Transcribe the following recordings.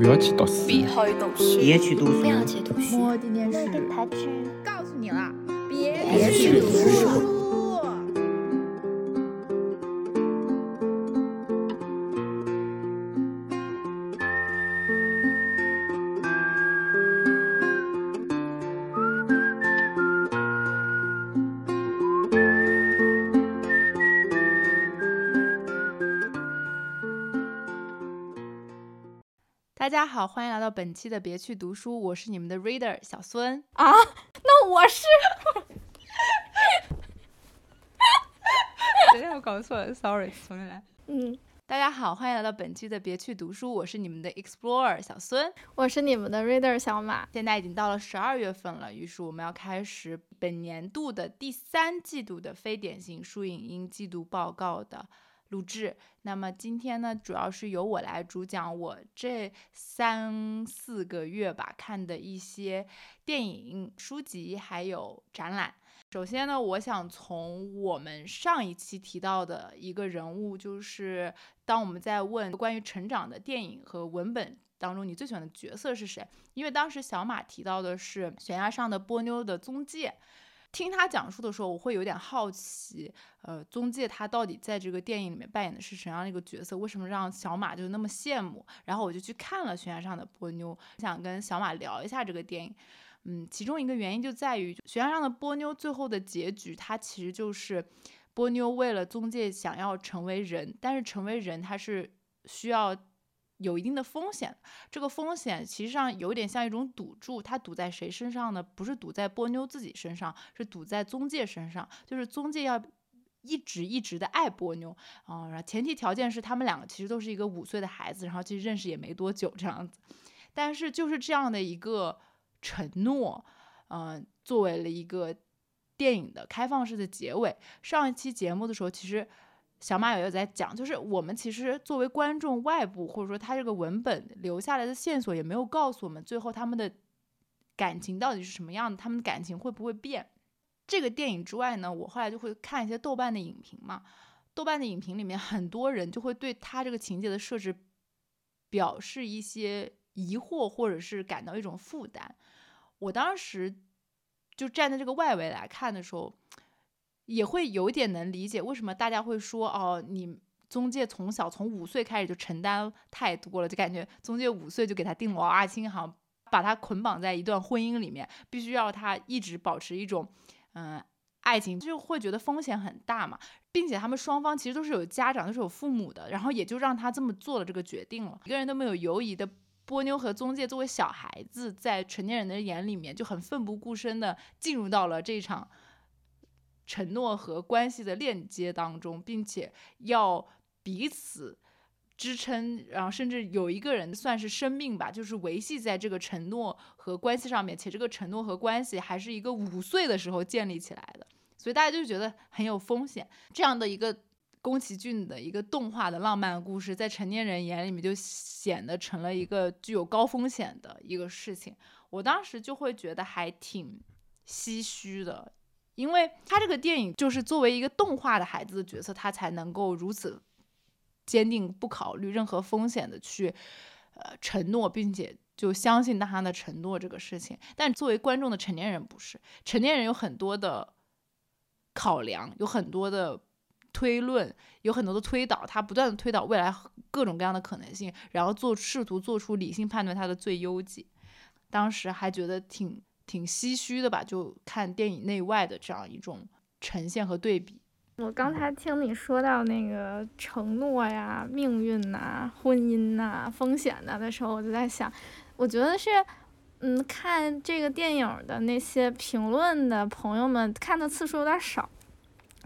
不要去读书，别去读书，别去读书，不要去读书。我今天是告诉你了，别别去读书。家好，欢迎来到本期的别去读书，我是你们的 reader 小孙。啊，那我是，等下我搞错了，sorry，重新来。嗯，大家好，欢迎来到本期的别去读书，我是你们的 explorer 小孙。我是你们的 reader 小马。现在已经到了十二月份了，于是我们要开始本年度的第三季度的非典型书影音季度报告的录制。那么今天呢，主要是由我来主讲我这三四个月吧看的一些电影、书籍还有展览。首先呢，我想从我们上一期提到的一个人物，就是当我们在问关于成长的电影和文本当中，你最喜欢的角色是谁？因为当时小马提到的是悬崖上的波妞的宗介。听他讲述的时候，我会有点好奇，呃，宗介他到底在这个电影里面扮演的是什么样的一个角色？为什么让小马就那么羡慕？然后我就去看了《悬崖上的波妞》，想跟小马聊一下这个电影。嗯，其中一个原因就在于《悬崖上的波妞》最后的结局，它其实就是波妞为了宗介想要成为人，但是成为人他是需要。有一定的风险，这个风险其实上有点像一种赌注，它赌在谁身上呢？不是赌在波妞自己身上，是赌在中介身上。就是中介要一直一直的爱波妞啊，然后前提条件是他们两个其实都是一个五岁的孩子，然后其实认识也没多久这样子。但是就是这样的一个承诺，嗯，作为了一个电影的开放式的结尾。上一期节目的时候，其实。小马有在讲，就是我们其实作为观众，外部或者说他这个文本留下来的线索也没有告诉我们最后他们的感情到底是什么样的，他们的感情会不会变？这个电影之外呢，我后来就会看一些豆瓣的影评嘛，豆瓣的影评里面很多人就会对他这个情节的设置表示一些疑惑，或者是感到一种负担。我当时就站在这个外围来看的时候。也会有点能理解为什么大家会说哦，你中介从小从五岁开始就承担太多了，就感觉中介五岁就给他定了娃娃亲，好像把他捆绑在一段婚姻里面，必须要他一直保持一种嗯爱情，就会觉得风险很大嘛，并且他们双方其实都是有家长，都是有父母的，然后也就让他这么做了这个决定了，一个人都没有犹疑的波妞和中介作为小孩子，在成年人的眼里面就很奋不顾身的进入到了这场。承诺和关系的链接当中，并且要彼此支撑，然后甚至有一个人算是生命吧，就是维系在这个承诺和关系上面，且这个承诺和关系还是一个五岁的时候建立起来的，所以大家就觉得很有风险。这样的一个宫崎骏的一个动画的浪漫故事，在成年人眼里面就显得成了一个具有高风险的一个事情。我当时就会觉得还挺唏嘘的。因为他这个电影就是作为一个动画的孩子的角色，他才能够如此坚定不考虑任何风险的去呃承诺，并且就相信他的承诺这个事情。但作为观众的成年人不是，成年人有很多的考量，有很多的推论，有很多的推导，他不断的推导未来各种各样的可能性，然后做试图做出理性判断他的最优解。当时还觉得挺。挺唏嘘的吧？就看电影内外的这样一种呈现和对比。我刚才听你说到那个承诺呀、命运呐、婚姻呐、风险呐的时候，我就在想，我觉得是，嗯，看这个电影的那些评论的朋友们看的次数有点少。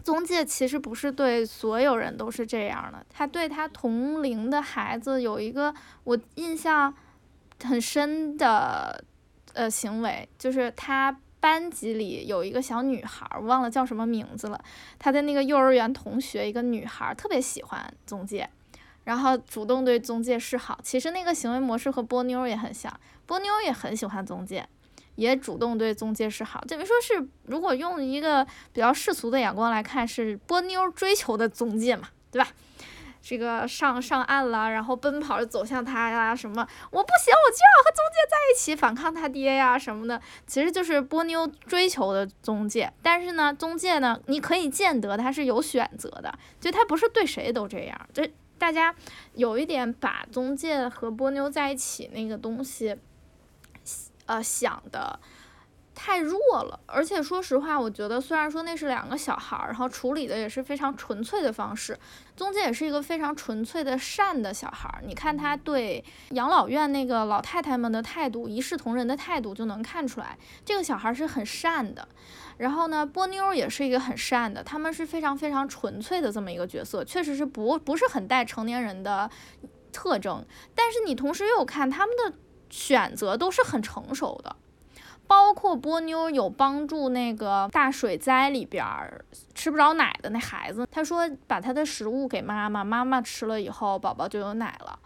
中介其实不是对所有人都是这样的，他对他同龄的孩子有一个我印象很深的。呃，行为就是他班级里有一个小女孩，我忘了叫什么名字了。他的那个幼儿园同学，一个女孩特别喜欢宗介，然后主动对宗介示好。其实那个行为模式和波妞也很像，波妞也很喜欢宗介，也主动对宗介示好。等于说是，如果用一个比较世俗的眼光来看，是波妞追求的宗介嘛，对吧？这个上上岸了，然后奔跑着走向他呀，什么我不行，我就要和宗介在一起反抗他爹呀什么的，其实就是波妞追求的宗介。但是呢，宗介呢，你可以见得他是有选择的，就他不是对谁都这样。这大家有一点把宗介和波妞在一起那个东西，呃想的。太弱了，而且说实话，我觉得虽然说那是两个小孩儿，然后处理的也是非常纯粹的方式，宗介也是一个非常纯粹的善的小孩儿。你看他对养老院那个老太太们的态度，一视同仁的态度就能看出来，这个小孩是很善的。然后呢，波妞也是一个很善的，他们是非常非常纯粹的这么一个角色，确实是不不是很带成年人的特征，但是你同时又看他们的选择都是很成熟的。包括波妞有帮助那个大水灾里边吃不着奶的那孩子，他说把他的食物给妈妈，妈妈吃了以后，宝宝就有奶了。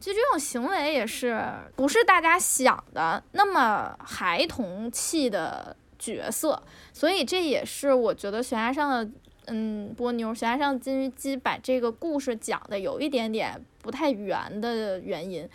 其实这种行为也是不是大家想的那么孩童气的角色，所以这也是我觉得悬崖上的嗯波妞，悬崖上金鱼姬把这个故事讲的有一点点不太圆的原因。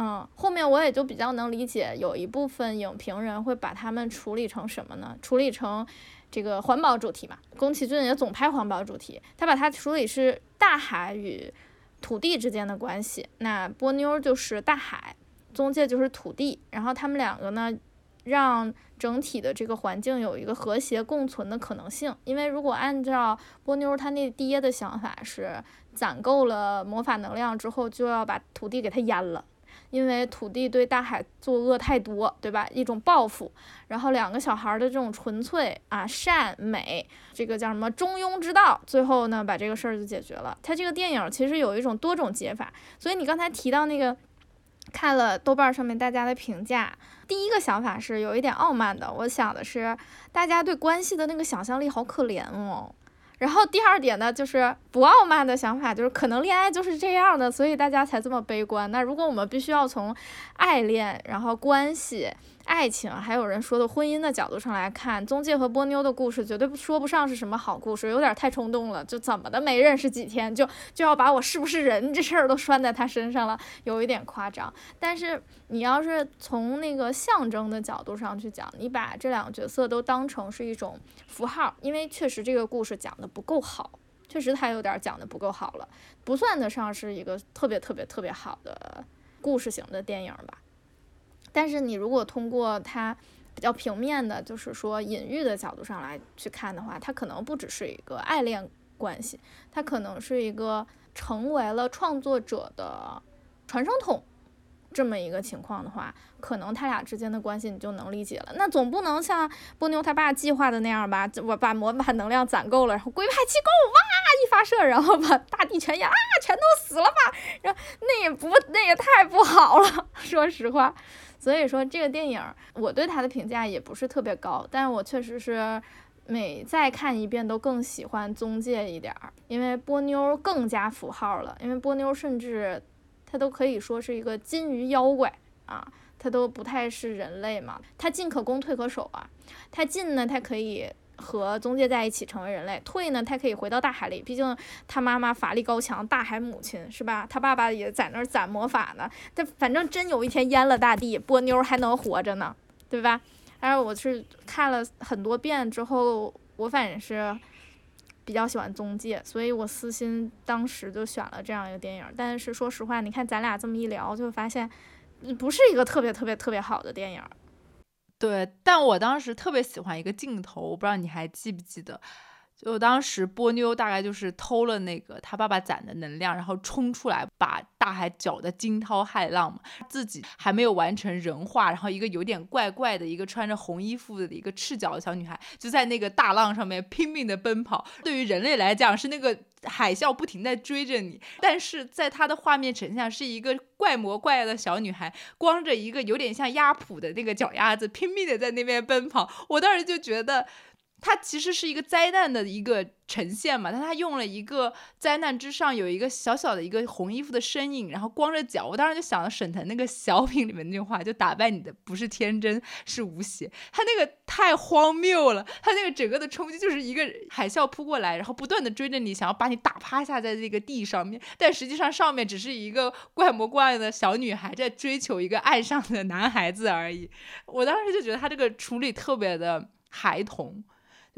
嗯，后面我也就比较能理解，有一部分影评人会把他们处理成什么呢？处理成这个环保主题嘛。宫崎骏也总拍环保主题，他把它处理是大海与土地之间的关系。那波妞就是大海，宗介就是土地，然后他们两个呢，让整体的这个环境有一个和谐共存的可能性。因为如果按照波妞他那爹的想法是攒够了魔法能量之后，就要把土地给它淹了。因为土地对大海作恶太多，对吧？一种报复。然后两个小孩的这种纯粹啊、善美，这个叫什么中庸之道，最后呢把这个事儿就解决了。他这个电影其实有一种多种解法。所以你刚才提到那个，看了豆瓣上面大家的评价，第一个想法是有一点傲慢的。我想的是，大家对关系的那个想象力好可怜哦。然后第二点呢，就是不傲慢的想法，就是可能恋爱就是这样的，所以大家才这么悲观。那如果我们必须要从爱恋，然后关系。爱情，还有人说的婚姻的角度上来看，宗介和波妞的故事绝对说不上是什么好故事，有点太冲动了。就怎么的没认识几天，就就要把我是不是人这事儿都拴在他身上了，有一点夸张。但是你要是从那个象征的角度上去讲，你把这两个角色都当成是一种符号，因为确实这个故事讲的不够好，确实他有点讲的不够好了，不算得上是一个特别特别特别好的故事型的电影吧。但是你如果通过它比较平面的，就是说隐喻的角度上来去看的话，它可能不只是一个爱恋关系，它可能是一个成为了创作者的传声筒这么一个情况的话，可能他俩之间的关系你就能理解了。那总不能像波妞他爸计划的那样吧？我把魔法能量攒够了，然后龟派气功哇一发射，然后把大地全压啊，全都死了吧？然后那也不那也太不好了，说实话。所以说这个电影，我对它的评价也不是特别高，但是我确实是每再看一遍都更喜欢宗介一点儿，因为波妞更加符号了，因为波妞甚至它都可以说是一个金鱼妖怪啊，它都不太是人类嘛，它进可攻退可守啊，它进呢它可以。和宗介在一起成为人类，退呢，他可以回到大海里。毕竟他妈妈法力高强，大海母亲是吧？他爸爸也在那儿攒魔法呢。他反正真有一天淹了大地，波妞还能活着呢，对吧？但是我是看了很多遍之后，我反正是比较喜欢宗介，所以我私心当时就选了这样一个电影。但是说实话，你看咱俩这么一聊，就发现不是一个特别特别特别好的电影。对，但我当时特别喜欢一个镜头，我不知道你还记不记得，就当时波妞大概就是偷了那个他爸爸攒的能量，然后冲出来把大海搅得惊涛骇浪嘛，自己还没有完成人化，然后一个有点怪怪的一个穿着红衣服的一个赤脚的小女孩，就在那个大浪上面拼命的奔跑。对于人类来讲是那个。海啸不停在追着你，但是在他的画面呈现是一个怪模怪样的小女孩，光着一个有点像鸭蹼的那个脚丫子，拼命的在那边奔跑。我当时就觉得，它其实是一个灾难的一个呈现嘛，但他用了一个灾难之上有一个小小的一个红衣服的身影，然后光着脚。我当时就想到沈腾那个小品里面那句话，就打败你的不是天真，是无邪。他那个太荒谬了，他那个整个的冲击就是一个海啸扑过来，然后不断的追着你，想要把你打趴下在那个地上面，但实际上上面只是一个怪模怪样的小女孩在追求一个爱上的男孩子而已。我当时就觉得他这个处理特别的孩童。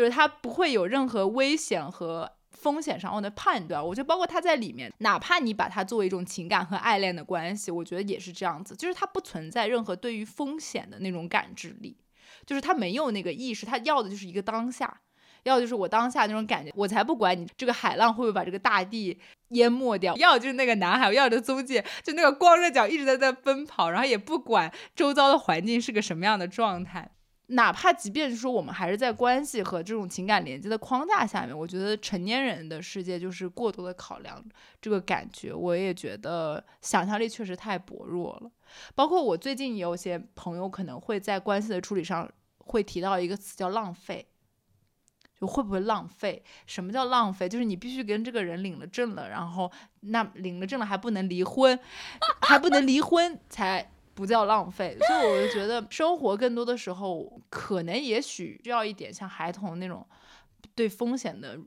就是他不会有任何危险和风险上的判断，我觉得包括他在里面，哪怕你把它作为一种情感和爱恋的关系，我觉得也是这样子，就是他不存在任何对于风险的那种感知力，就是他没有那个意识，他要的就是一个当下，要的就是我当下那种感觉，我才不管你这个海浪会不会把这个大地淹没掉，要就是那个男孩，要的踪迹，就那个光着脚一直在在奔跑，然后也不管周遭的环境是个什么样的状态。哪怕即便是说我们还是在关系和这种情感连接的框架下面，我觉得成年人的世界就是过多的考量这个感觉，我也觉得想象力确实太薄弱了。包括我最近也有些朋友可能会在关系的处理上会提到一个词叫浪费，就会不会浪费？什么叫浪费？就是你必须跟这个人领了证了，然后那领了证了还不能离婚，还不能离婚才。不叫浪费，所以我就觉得生活更多的时候，可能也许需要一点像孩童那种对风险的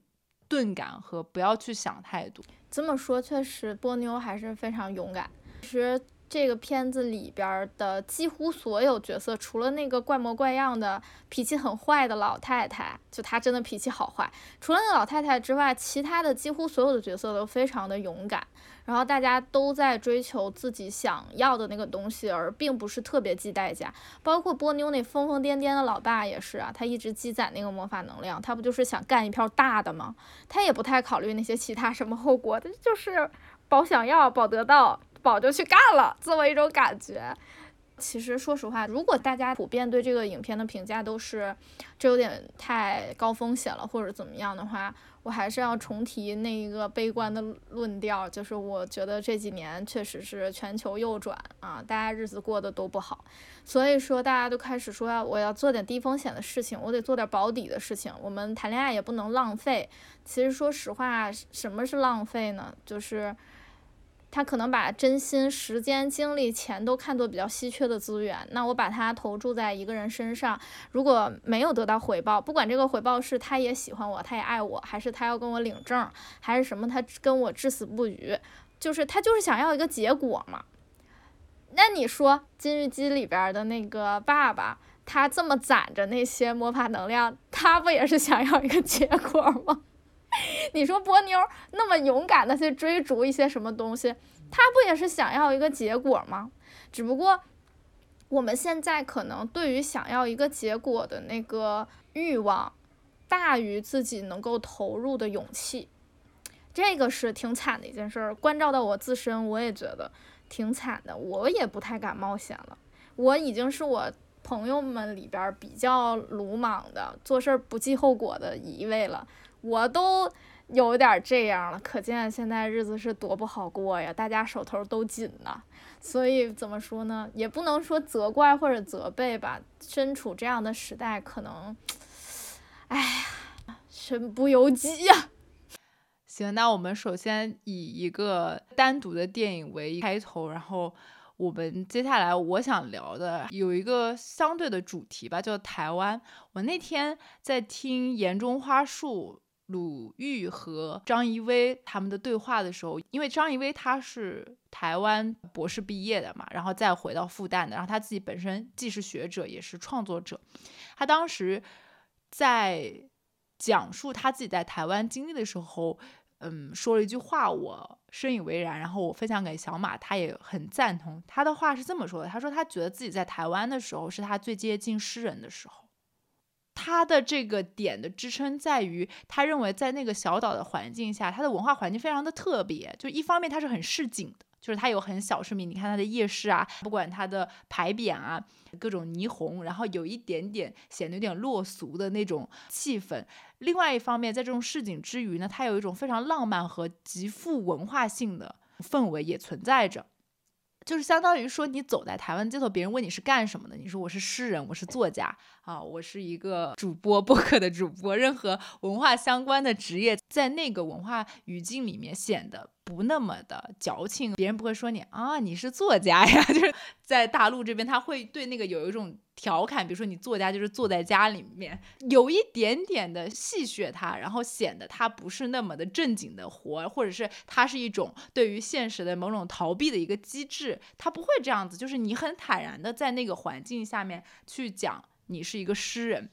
钝感和不要去想太多。这么说，确实波妞还是非常勇敢。其实。这个片子里边的几乎所有角色，除了那个怪模怪样的、脾气很坏的老太太，就她真的脾气好坏。除了那老太太之外，其他的几乎所有的角色都非常的勇敢。然后大家都在追求自己想要的那个东西，而并不是特别计代价。包括波妞那疯疯癫癫的老爸也是啊，他一直积攒那个魔法能量，他不就是想干一票大的吗？他也不太考虑那些其他什么后果，他就是保想要，保得到。保就去干了，这么一种感觉。其实说实话，如果大家普遍对这个影片的评价都是这有点太高风险了，或者怎么样的话，我还是要重提那一个悲观的论调，就是我觉得这几年确实是全球右转啊，大家日子过得都不好，所以说大家都开始说我要做点低风险的事情，我得做点保底的事情，我们谈恋爱也不能浪费。其实说实话，什么是浪费呢？就是。他可能把真心、时间、精力、钱都看作比较稀缺的资源，那我把它投注在一个人身上，如果没有得到回报，不管这个回报是他也喜欢我，他也爱我，还是他要跟我领证，还是什么，他跟我至死不渝，就是他就是想要一个结果嘛。那你说《金玉姬》里边的那个爸爸，他这么攒着那些魔法能量，他不也是想要一个结果吗？你说波妞那么勇敢的去追逐一些什么东西，她不也是想要一个结果吗？只不过我们现在可能对于想要一个结果的那个欲望，大于自己能够投入的勇气，这个是挺惨的一件事儿。关照到我自身，我也觉得挺惨的，我也不太敢冒险了。我已经是我朋友们里边比较鲁莽的，做事儿不计后果的一位了。我都有点这样了，可见现在日子是多不好过呀！大家手头都紧呐，所以怎么说呢？也不能说责怪或者责备吧。身处这样的时代，可能，哎呀，身不由己呀。行，那我们首先以一个单独的电影为开头，然后我们接下来我想聊的有一个相对的主题吧，叫台湾。我那天在听《岩中花树》。鲁豫和张怡薇他们的对话的时候，因为张怡薇她是台湾博士毕业的嘛，然后再回到复旦的，然后他自己本身既是学者也是创作者，他当时在讲述他自己在台湾经历的时候，嗯，说了一句话，我深以为然，然后我分享给小马，他也很赞同。他的话是这么说的，他说他觉得自己在台湾的时候是他最接近诗人的时候。他的这个点的支撑在于，他认为在那个小岛的环境下，它的文化环境非常的特别。就一方面它是很市井的，就是它有很小市民，你看它的夜市啊，不管它的牌匾啊，各种霓虹，然后有一点点显得有点落俗的那种气氛。另外一方面，在这种市井之余呢，它有一种非常浪漫和极富文化性的氛围也存在着。就是相当于说，你走在台湾街头，别人问你是干什么的，你说我是诗人，我是作家啊，我是一个主播，播客的主播，任何文化相关的职业，在那个文化语境里面显得不那么的矫情，别人不会说你啊，你是作家呀，就是在大陆这边，他会对那个有一种。调侃，比如说你作家就是坐在家里面，有一点点的戏谑他，然后显得他不是那么的正经的活，或者是他是一种对于现实的某种逃避的一个机制，他不会这样子，就是你很坦然的在那个环境下面去讲你是一个诗人，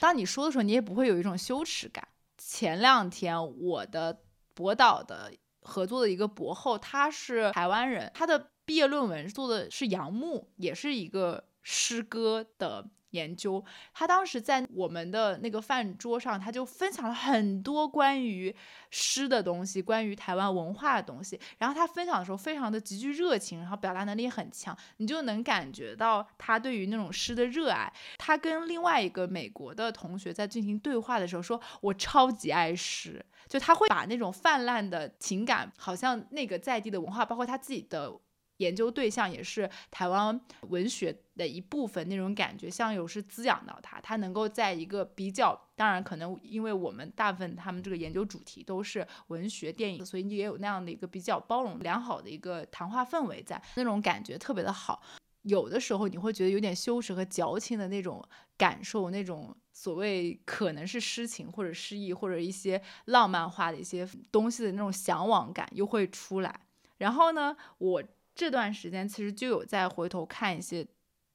当你说的时候，你也不会有一种羞耻感。前两天我的博导的合作的一个博后，他是台湾人，他的毕业论文做的是杨牧，也是一个。诗歌的研究，他当时在我们的那个饭桌上，他就分享了很多关于诗的东西，关于台湾文化的东西。然后他分享的时候非常的极具热情，然后表达能力很强，你就能感觉到他对于那种诗的热爱。他跟另外一个美国的同学在进行对话的时候，说我超级爱诗，就他会把那种泛滥的情感，好像那个在地的文化，包括他自己的。研究对象也是台湾文学的一部分，那种感觉像有是滋养到他，他能够在一个比较，当然可能因为我们大部分他们这个研究主题都是文学电影，所以你也有那样的一个比较包容良好的一个谈话氛围在，那种感觉特别的好。有的时候你会觉得有点羞耻和矫情的那种感受，那种所谓可能是诗情或者诗意或者一些浪漫化的一些东西的那种向往感又会出来。然后呢，我。这段时间其实就有在回头看一些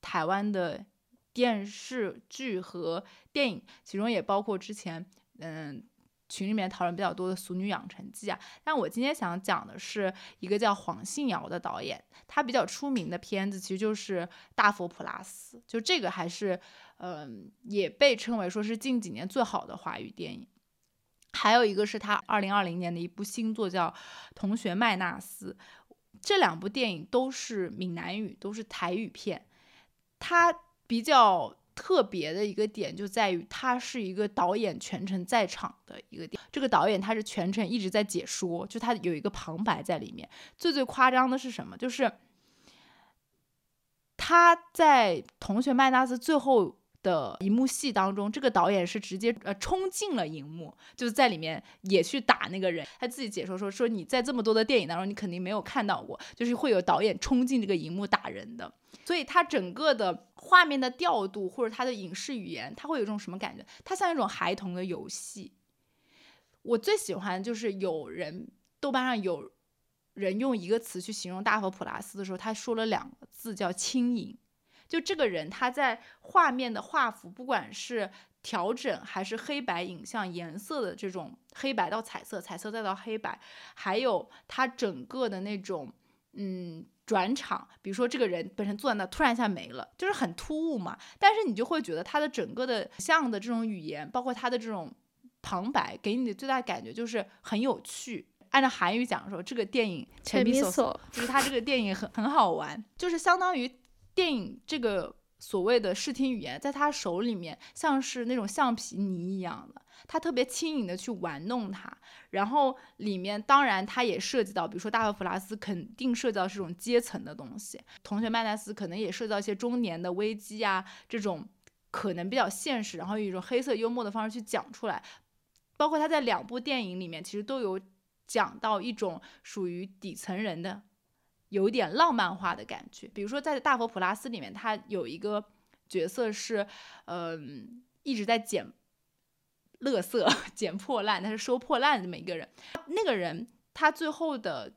台湾的电视剧和电影，其中也包括之前嗯群里面讨论比较多的《俗女养成记》啊。但我今天想讲的是一个叫黄信尧的导演，他比较出名的片子其实就是《大佛普拉斯》，就这个还是嗯也被称为说是近几年最好的华语电影。还有一个是他二零二零年的一部新作叫《同学麦纳斯》。这两部电影都是闽南语，都是台语片。它比较特别的一个点就在于，它是一个导演全程在场的一个点。这个导演他是全程一直在解说，就他有一个旁白在里面。最最夸张的是什么？就是他在《同学麦纳斯》最后。的一幕戏当中，这个导演是直接呃冲进了荧幕，就是在里面也去打那个人。他自己解说说说你在这么多的电影当中，你肯定没有看到过，就是会有导演冲进这个荧幕打人的。所以他整个的画面的调度或者他的影视语言，他会有一种什么感觉？他像一种孩童的游戏。我最喜欢就是有人豆瓣上有人用一个词去形容大佛普拉斯的时候，他说了两个字叫轻盈。就这个人，他在画面的画幅，不管是调整还是黑白影像颜色的这种黑白到彩色，彩色再到黑白，还有他整个的那种嗯转场，比如说这个人本身坐在那，突然一下没了，就是很突兀嘛。但是你就会觉得他的整个的像的这种语言，包括他的这种旁白，给你的最大感觉就是很有趣。按照韩语讲说，这个电影陈米索，就是他这个电影很很好玩，就是相当于。电影这个所谓的视听语言，在他手里面像是那种橡皮泥一样的，他特别轻盈的去玩弄它。然后里面当然他也涉及到，比如说大卫·弗拉斯肯定涉及到这种阶层的东西，同学麦奈斯可能也涉及到一些中年的危机啊，这种可能比较现实，然后以一种黑色幽默的方式去讲出来。包括他在两部电影里面，其实都有讲到一种属于底层人的。有点浪漫化的感觉，比如说在《大佛普拉斯》里面，他有一个角色是，嗯，一直在捡垃圾、捡破烂，他是收破烂的这么一个人。那个人他最后的，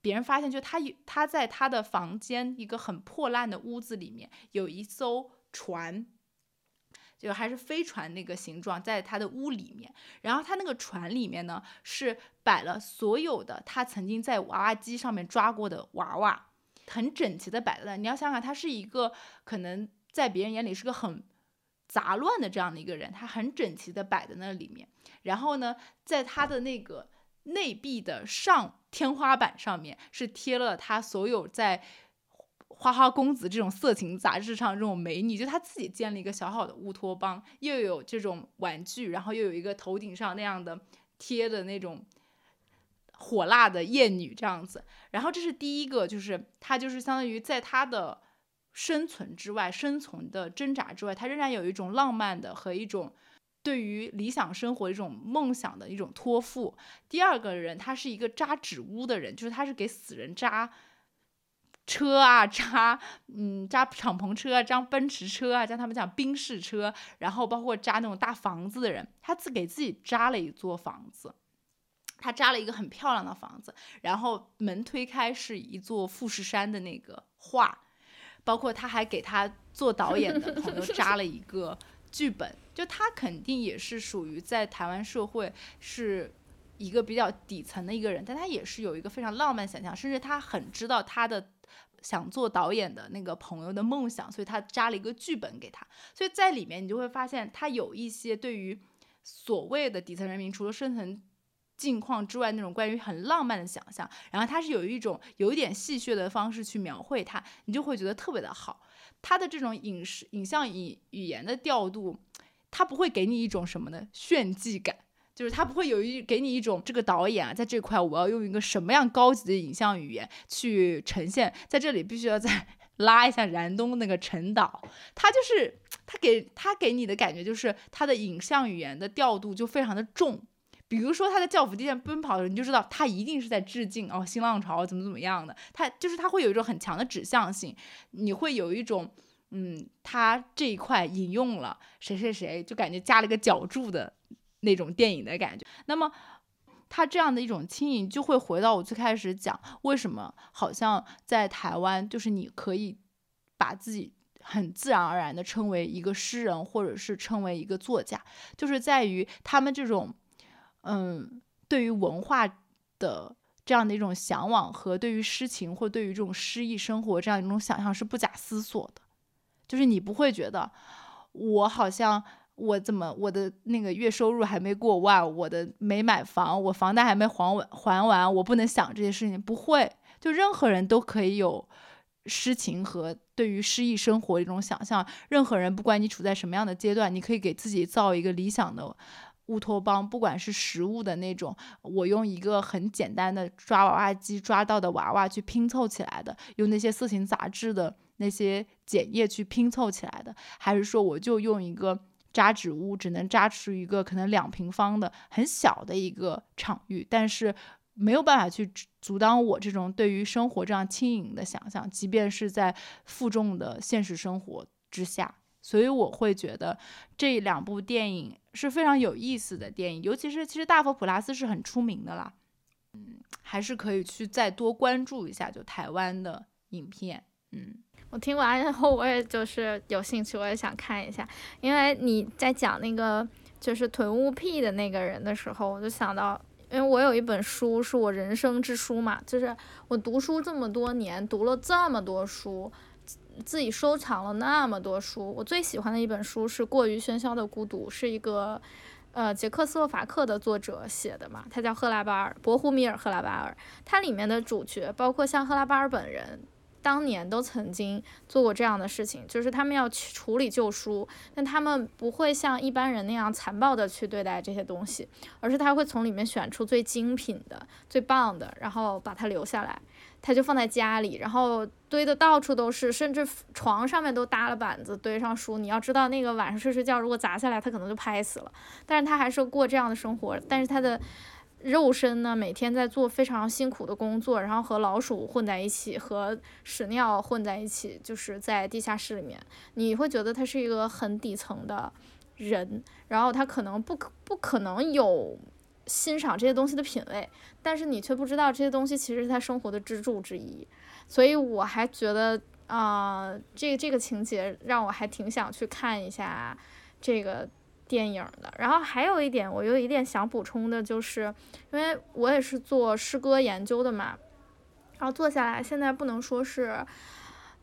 别人发现就他他在他的房间一个很破烂的屋子里面有一艘船。就还是飞船那个形状，在他的屋里面，然后他那个船里面呢是摆了所有的他曾经在娃娃机上面抓过的娃娃，很整齐的摆在那。你要想想，他是一个可能在别人眼里是个很杂乱的这样的一个人，他很整齐的摆在那里面。然后呢，在他的那个内壁的上天花板上面是贴了他所有在。花花公子这种色情杂志上这种美女，就她自己建了一个小小的乌托邦，又有这种玩具，然后又有一个头顶上那样的贴的那种火辣的艳女这样子。然后这是第一个，就是他就是相当于在他的生存之外、生存的挣扎之外，他仍然有一种浪漫的和一种对于理想生活一种梦想的一种托付。第二个人，他是一个扎纸屋的人，就是他是给死人扎。车啊，扎 嗯扎敞篷车啊，扎奔驰车啊，像他们讲宾士车，然后包括扎那种大房子的人，他自给自己扎了一座房子，他扎了一个很漂亮的房子，然后门推开是一座富士山的那个画，包括他还给他做导演的朋友扎了一个剧本，就他肯定也是属于在台湾社会是一个比较底层的一个人，但他也是有一个非常浪漫想象，甚至他很知道他的。想做导演的那个朋友的梦想，所以他扎了一个剧本给他。所以在里面，你就会发现他有一些对于所谓的底层人民除了生存境况之外那种关于很浪漫的想象。然后他是有一种有一点戏谑的方式去描绘他，你就会觉得特别的好。他的这种影视影像语语言的调度，他不会给你一种什么的炫技感。就是他不会有一给你一种这个导演啊，在这块我要用一个什么样高级的影像语言去呈现，在这里必须要再 拉一下燃冬那个陈导，他就是他给他给你的感觉就是他的影像语言的调度就非常的重，比如说他在教辅地线奔跑的时候，你就知道他一定是在致敬哦新浪潮怎么怎么样的，他就是他会有一种很强的指向性，你会有一种嗯他这一块引用了谁谁谁，就感觉加了个脚注的。那种电影的感觉，那么他这样的一种轻盈，就会回到我最开始讲，为什么好像在台湾，就是你可以把自己很自然而然的称为一个诗人，或者是称为一个作家，就是在于他们这种，嗯，对于文化的这样的一种向往和对于诗情或对于这种诗意生活这样一种想象是不假思索的，就是你不会觉得我好像。我怎么我的那个月收入还没过万，我的没买房，我房贷还没还完还完，我不能想这些事情。不会，就任何人都可以有诗情和对于诗意生活一种想象。任何人不管你处在什么样的阶段，你可以给自己造一个理想的乌托邦，不管是实物的那种，我用一个很简单的抓娃娃机抓到的娃娃去拼凑起来的，用那些色情杂志的那些剪页去拼凑起来的，还是说我就用一个。扎纸屋只能扎出一个可能两平方的很小的一个场域，但是没有办法去阻挡我这种对于生活这样轻盈的想象，即便是在负重的现实生活之下。所以我会觉得这两部电影是非常有意思的电影，尤其是其实大佛普拉斯是很出名的啦，嗯，还是可以去再多关注一下就台湾的影片，嗯。我听完以后，我也就是有兴趣，我也想看一下。因为你在讲那个就是囤物癖的那个人的时候，我就想到，因为我有一本书是我人生之书嘛，就是我读书这么多年，读了这么多书，自己收藏了那么多书，我最喜欢的一本书是《过于喧嚣的孤独》，是一个呃捷克斯洛伐克的作者写的嘛，他叫赫拉巴尔，博胡米尔·赫拉巴尔，它里面的主角包括像赫拉巴尔本人。当年都曾经做过这样的事情，就是他们要去处理旧书，但他们不会像一般人那样残暴的去对待这些东西，而是他会从里面选出最精品的、最棒的，然后把它留下来，他就放在家里，然后堆的到处都是，甚至床上面都搭了板子堆上书。你要知道，那个晚上睡睡觉，如果砸下来，他可能就拍死了。但是他还是过这样的生活，但是他的。肉身呢，每天在做非常辛苦的工作，然后和老鼠混在一起，和屎尿混在一起，就是在地下室里面，你会觉得他是一个很底层的人，然后他可能不可不可能有欣赏这些东西的品味，但是你却不知道这些东西其实是他生活的支柱之一，所以我还觉得啊，这这个情节让我还挺想去看一下这个。电影的，然后还有一点，我有一点想补充的，就是因为我也是做诗歌研究的嘛，然后坐下来，现在不能说是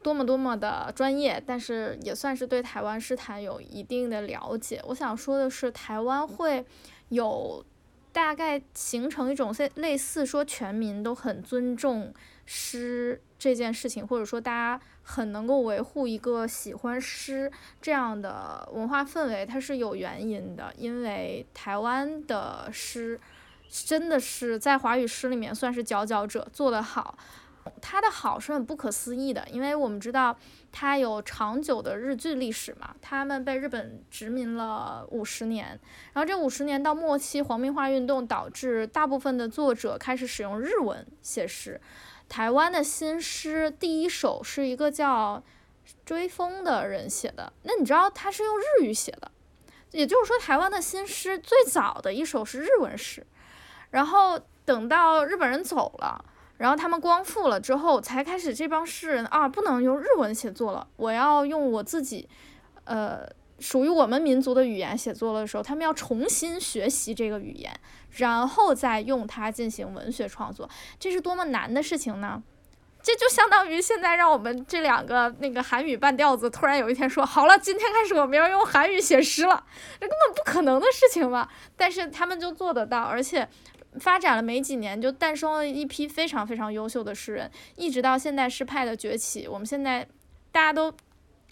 多么多么的专业，但是也算是对台湾诗坛有一定的了解。我想说的是，台湾会有大概形成一种类类似说全民都很尊重诗这件事情，或者说大家。很能够维护一个喜欢诗这样的文化氛围，它是有原因的，因为台湾的诗真的是在华语诗里面算是佼佼者，做得好。它的好是很不可思议的，因为我们知道它有长久的日据历史嘛，他们被日本殖民了五十年，然后这五十年到末期，皇民化运动导致大部分的作者开始使用日文写诗。台湾的新诗第一首是一个叫追风的人写的，那你知道他是用日语写的，也就是说台湾的新诗最早的一首是日文诗，然后等到日本人走了。然后他们光复了之后，才开始这帮诗人啊，不能用日文写作了，我要用我自己，呃，属于我们民族的语言写作的时候，他们要重新学习这个语言，然后再用它进行文学创作，这是多么难的事情呢？这就相当于现在让我们这两个那个韩语半吊子突然有一天说，好了，今天开始我们要用韩语写诗了，这根本不可能的事情吧？但是他们就做得到，而且。发展了没几年，就诞生了一批非常非常优秀的诗人，一直到现代诗派的崛起。我们现在大家都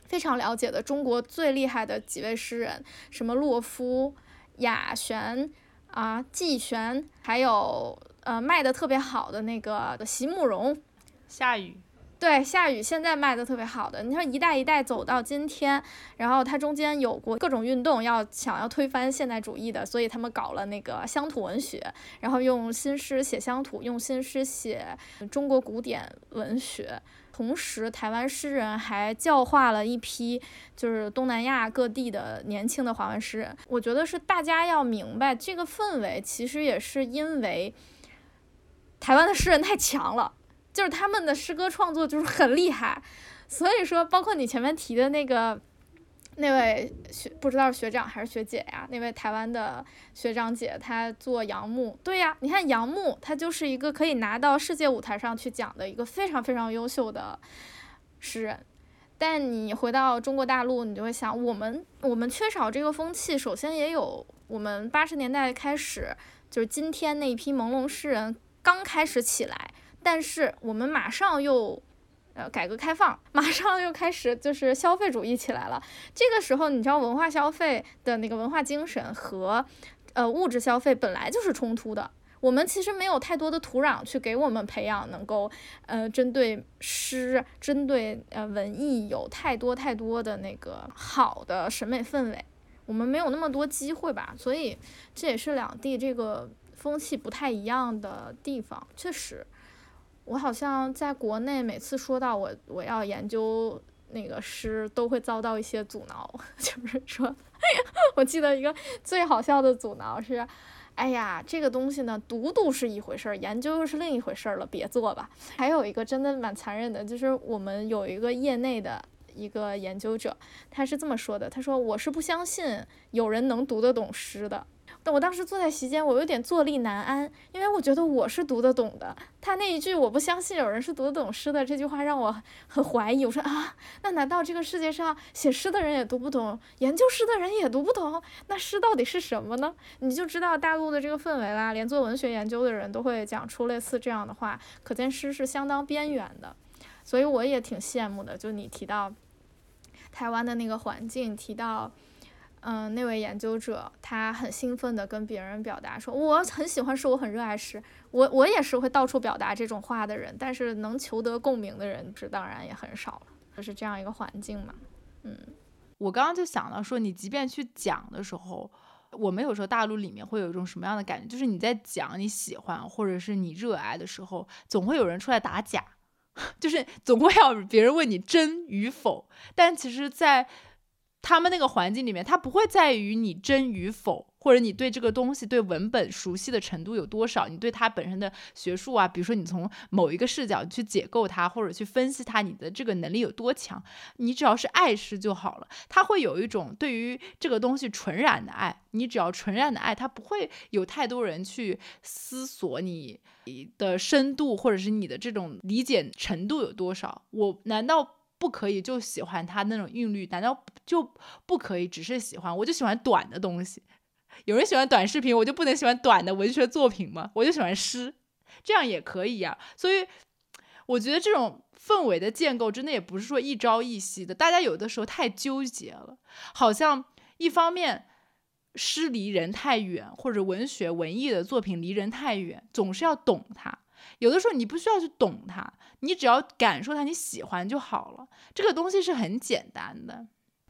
非常了解的中国最厉害的几位诗人，什么洛夫、雅璇啊、季玄，还有呃卖的特别好的那个席慕容、夏雨。对，夏雨现在卖的特别好的，你说一代一代走到今天，然后它中间有过各种运动，要想要推翻现代主义的，所以他们搞了那个乡土文学，然后用新诗写乡土，用新诗写中国古典文学。同时，台湾诗人还教化了一批就是东南亚各地的年轻的华文诗人。我觉得是大家要明白这个氛围，其实也是因为台湾的诗人太强了。就是他们的诗歌创作就是很厉害，所以说，包括你前面提的那个那位学，不知道是学长还是学姐呀？那位台湾的学长姐，她做杨牧，对呀，你看杨牧，他就是一个可以拿到世界舞台上去讲的一个非常非常优秀的诗人。但你回到中国大陆，你就会想，我们我们缺少这个风气。首先，也有我们八十年代开始，就是今天那一批朦胧诗人刚开始起来。但是我们马上又，呃，改革开放，马上又开始就是消费主义起来了。这个时候，你知道文化消费的那个文化精神和，呃，物质消费本来就是冲突的。我们其实没有太多的土壤去给我们培养能够，呃，针对诗、针对呃文艺有太多太多的那个好的审美氛围。我们没有那么多机会吧，所以这也是两地这个风气不太一样的地方，确实。我好像在国内每次说到我我要研究那个诗，都会遭到一些阻挠。就是说，我记得一个最好笑的阻挠是，哎呀，这个东西呢，读读是一回事儿，研究又是另一回事儿了，别做吧。还有一个真的蛮残忍的，就是我们有一个业内的一个研究者，他是这么说的，他说我是不相信有人能读得懂诗的。我当时坐在席间，我有点坐立难安，因为我觉得我是读得懂的。他那一句“我不相信有人是读得懂诗的”这句话让我很怀疑。我说啊，那难道这个世界上写诗的人也读不懂，研究诗的人也读不懂？那诗到底是什么呢？你就知道大陆的这个氛围啦。连做文学研究的人都会讲出类似这样的话，可见诗是相当边缘的。所以我也挺羡慕的。就你提到台湾的那个环境，提到。嗯，那位研究者他很兴奋地跟别人表达说：“我很喜欢诗，我很热爱诗。我我也是会到处表达这种话的人，但是能求得共鸣的人，这当然也很少了。就是这样一个环境嘛。嗯，我刚刚就想到说，你即便去讲的时候，我们有时候大陆里面会有一种什么样的感觉？就是你在讲你喜欢或者是你热爱的时候，总会有人出来打假，就是总会要别人问你真与否。但其实，在他们那个环境里面，它不会在于你真与否，或者你对这个东西对文本熟悉的程度有多少，你对它本身的学术啊，比如说你从某一个视角去解构它，或者去分析它，你的这个能力有多强，你只要是爱诗就好了。它会有一种对于这个东西纯然的爱，你只要纯然的爱，它不会有太多人去思索你的深度，或者是你的这种理解程度有多少。我难道？不可以就喜欢他那种韵律，难道就不可以只是喜欢？我就喜欢短的东西。有人喜欢短视频，我就不能喜欢短的文学作品吗？我就喜欢诗，这样也可以呀。所以我觉得这种氛围的建构真的也不是说一朝一夕的。大家有的时候太纠结了，好像一方面诗离人太远，或者文学文艺的作品离人太远，总是要懂它。有的时候你不需要去懂它，你只要感受它，你喜欢就好了。这个东西是很简单的。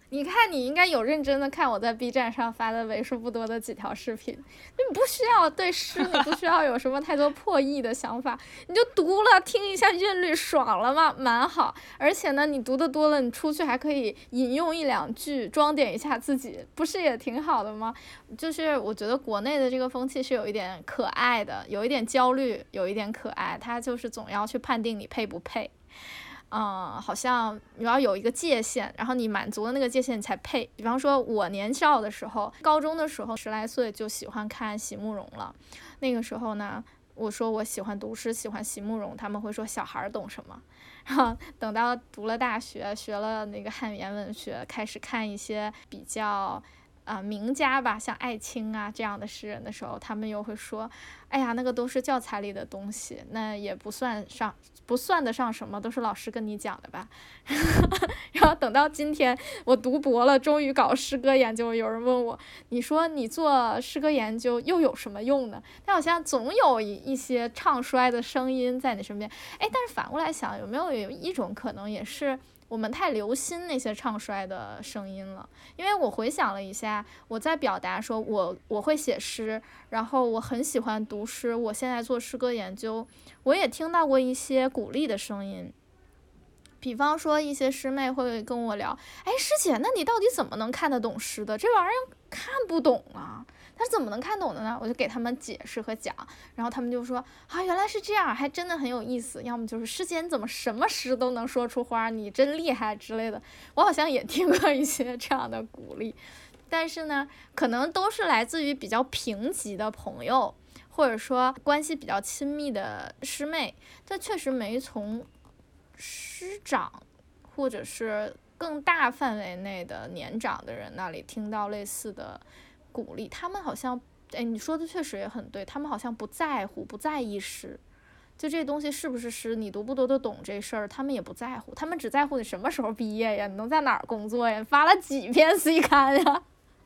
你看，你应该有认真的看我在 B 站上发的为数不多的几条视频。你不需要对诗，你不需要有什么太多破译的想法，你就读了，听一下韵律，爽了吗？蛮好。而且呢，你读的多了，你出去还可以引用一两句，装点一下自己，不是也挺好的吗？就是我觉得国内的这个风气是有一点可爱的，有一点焦虑，有一点可爱，他就是总要去判定你配不配。嗯，好像你要有一个界限，然后你满足了那个界限，你才配。比方说，我年少的时候，高中的时候，十来岁就喜欢看席慕容了。那个时候呢，我说我喜欢读诗，喜欢席慕容，他们会说小孩懂什么。然后等到读了大学，学了那个汉语言文学，开始看一些比较。啊，名家吧，像艾青啊这样的诗人的时候，他们又会说，哎呀，那个都是教材里的东西，那也不算上，不算得上什么，都是老师跟你讲的吧。然后等到今天我读博了，终于搞诗歌研究，有人问我，你说你做诗歌研究又有什么用呢？但好像总有一一些唱衰的声音在你身边。哎，但是反过来想，有没有有一种可能，也是？我们太留心那些唱衰的声音了，因为我回想了一下，我在表达说，我我会写诗，然后我很喜欢读诗，我现在做诗歌研究，我也听到过一些鼓励的声音，比方说一些师妹会跟我聊，哎，师姐，那你到底怎么能看得懂诗的？这玩意儿看不懂啊。他怎么能看懂的呢？我就给他们解释和讲，然后他们就说啊，原来是这样，还真的很有意思。要么就是师姐你怎么什么诗都能说出花，你真厉害之类的。我好像也听过一些这样的鼓励，但是呢，可能都是来自于比较平级的朋友，或者说关系比较亲密的师妹。但确实没从师长或者是更大范围内的年长的人那里听到类似的。鼓励他们好像，哎，你说的确实也很对，他们好像不在乎，不在意诗，就这东西是不是诗，你读不读得懂这事儿，他们也不在乎，他们只在乎你什么时候毕业呀，你能在哪儿工作呀，发了几篇 C 刊呀，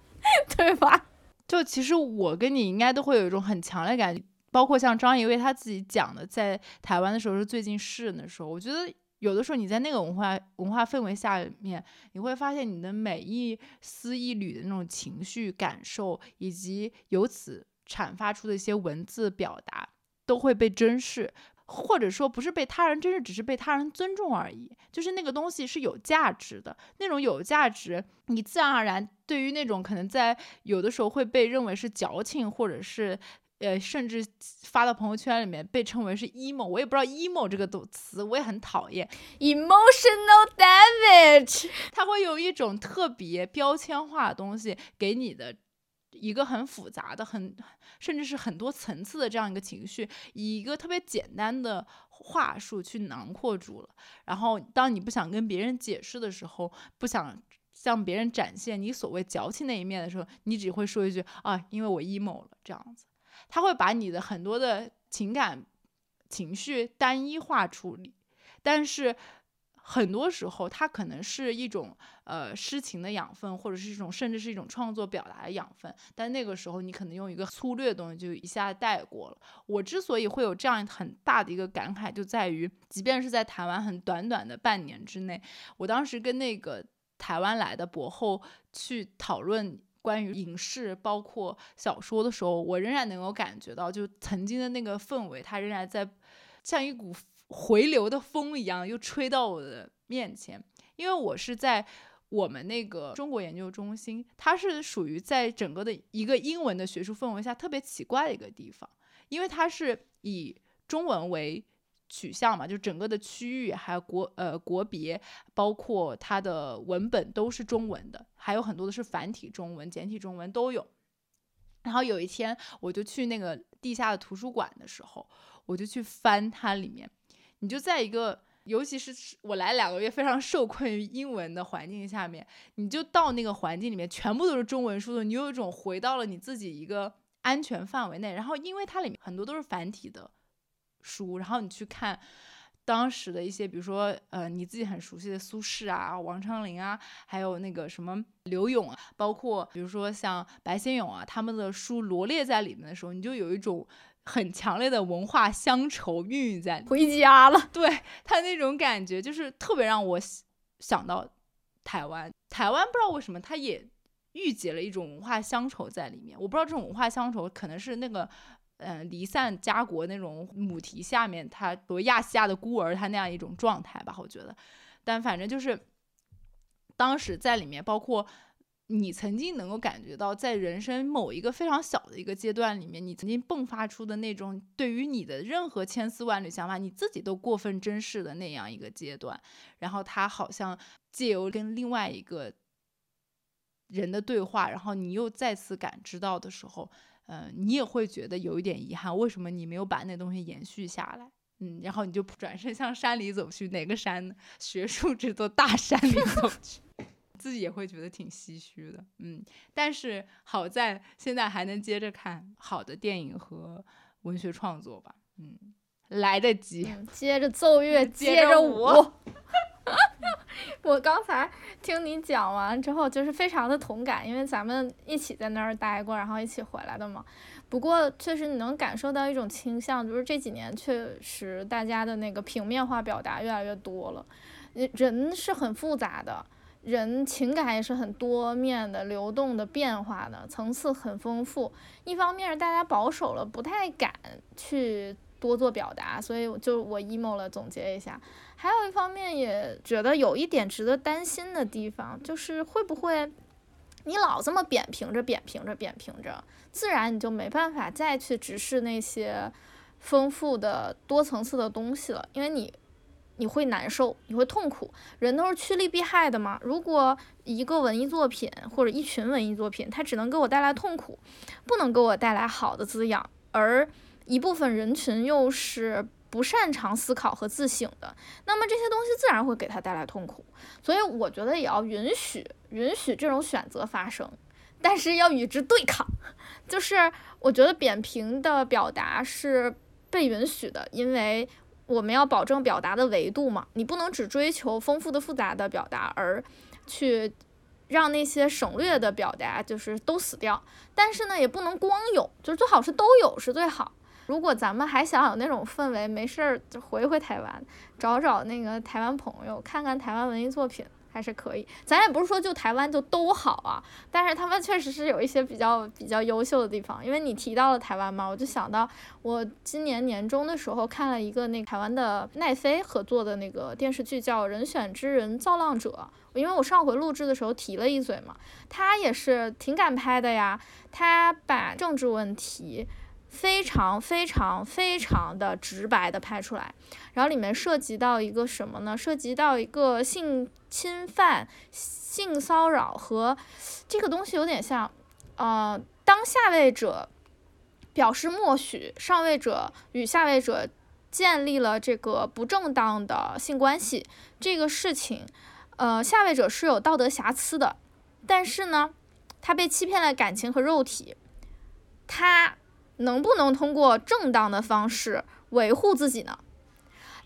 对吧？就其实我跟你应该都会有一种很强烈感觉，包括像张一卫他自己讲的，在台湾的时候是最近诗人的时候，我觉得。有的时候你在那个文化文化氛围下面，你会发现你的每一丝一缕的那种情绪感受，以及由此阐发出的一些文字表达，都会被珍视，或者说不是被他人珍视，只是被他人尊重而已。就是那个东西是有价值的，那种有价值，你自然而然对于那种可能在有的时候会被认为是矫情，或者是。呃，甚至发到朋友圈里面被称为是 emo，我也不知道 emo 这个动词，我也很讨厌 emotional damage。它会有一种特别标签化的东西给你的一个很复杂的、很甚至是很多层次的这样一个情绪，以一个特别简单的话术去囊括住了。然后，当你不想跟别人解释的时候，不想向别人展现你所谓矫情那一面的时候，你只会说一句啊，因为我 emo 了这样子。他会把你的很多的情感情绪单一化处理，但是很多时候它可能是一种呃诗情的养分，或者是一种甚至是一种创作表达的养分。但那个时候你可能用一个粗略的东西就一下带过了。我之所以会有这样很大的一个感慨，就在于即便是在台湾很短短的半年之内，我当时跟那个台湾来的博后去讨论。关于影视包括小说的时候，我仍然能够感觉到，就曾经的那个氛围，它仍然在像一股回流的风一样，又吹到我的面前。因为我是在我们那个中国研究中心，它是属于在整个的一个英文的学术氛围下特别奇怪的一个地方，因为它是以中文为。取向嘛，就整个的区域，还有国呃国别，包括它的文本都是中文的，还有很多的是繁体中文、简体中文都有。然后有一天，我就去那个地下的图书馆的时候，我就去翻它里面。你就在一个，尤其是我来两个月非常受困于英文的环境下面，你就到那个环境里面，全部都是中文书的，你有一种回到了你自己一个安全范围内。然后因为它里面很多都是繁体的。书，然后你去看当时的一些，比如说呃你自己很熟悉的苏轼啊、王昌龄啊，还有那个什么刘永啊，包括比如说像白先勇啊，他们的书罗列在里面的时候，你就有一种很强烈的文化乡愁孕育在。回家了，对他那种感觉，就是特别让我想想到台湾。台湾不知道为什么，它也郁结了一种文化乡愁在里面。我不知道这种文化乡愁可能是那个，嗯、离散家国那种母题下面，他作为亚细亚的孤儿，他那样一种状态吧，我觉得。但反正就是当时在里面，包括你曾经能够感觉到，在人生某一个非常小的一个阶段里面，你曾经迸发出的那种对于你的任何千丝万缕想法，你自己都过分珍视的那样一个阶段。然后他好像借由跟另外一个人的对话，然后你又再次感知到的时候，嗯、你也会觉得有一点遗憾，为什么你没有把那东西延续下来？嗯，然后你就转身向山里走去，哪个山呢？学术这座大山里 走去。自己也会觉得挺唏嘘的，嗯，但是好在现在还能接着看好的电影和文学创作吧，嗯，来得及，嗯接着奏乐，接着舞。我刚才听你讲完之后，就是非常的同感，因为咱们一起在那儿待过，然后一起回来的嘛。不过，确实你能感受到一种倾向，就是这几年确实大家的那个平面化表达越来越多了。人是很复杂的，人情感也是很多面的、流动的、变化的，层次很丰富。一方面，大家保守了，不太敢去多做表达，所以就我 emo 了，总结一下。还有一方面也觉得有一点值得担心的地方，就是会不会你老这么扁平着、扁平着、扁平着，自然你就没办法再去直视那些丰富的多层次的东西了，因为你你会难受，你会痛苦。人都是趋利避害的嘛。如果一个文艺作品或者一群文艺作品，它只能给我带来痛苦，不能给我带来好的滋养，而一部分人群又是不擅长思考和自省的，那么这些东西自然会给他带来痛苦。所以我觉得也要允许允许这种选择发生，但是要与之对抗。就是我觉得扁平的表达是被允许的，因为我们要保证表达的维度嘛，你不能只追求丰富的复杂的表达，而去让那些省略的表达就是都死掉。但是呢，也不能光有，就是最好是都有是最好。如果咱们还想有那种氛围，没事儿就回回台湾，找找那个台湾朋友，看看台湾文艺作品，还是可以。咱也不是说就台湾就都好啊，但是他们确实是有一些比较比较优秀的地方。因为你提到了台湾嘛，我就想到我今年年中的时候看了一个那台湾的奈飞合作的那个电视剧，叫《人选之人造浪者》。因为我上回录制的时候提了一嘴嘛，他也是挺敢拍的呀，他把政治问题。非常非常非常的直白的拍出来，然后里面涉及到一个什么呢？涉及到一个性侵犯、性骚扰和这个东西有点像，呃，当下位者表示默许，上位者与下位者建立了这个不正当的性关系，这个事情，呃，下位者是有道德瑕疵的，但是呢，他被欺骗了感情和肉体，他。能不能通过正当的方式维护自己呢？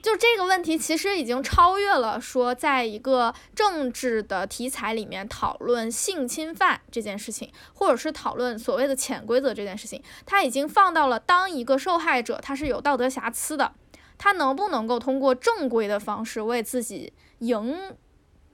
就这个问题，其实已经超越了说，在一个政治的题材里面讨论性侵犯这件事情，或者是讨论所谓的潜规则这件事情，它已经放到了当一个受害者他是有道德瑕疵的，他能不能够通过正规的方式为自己赢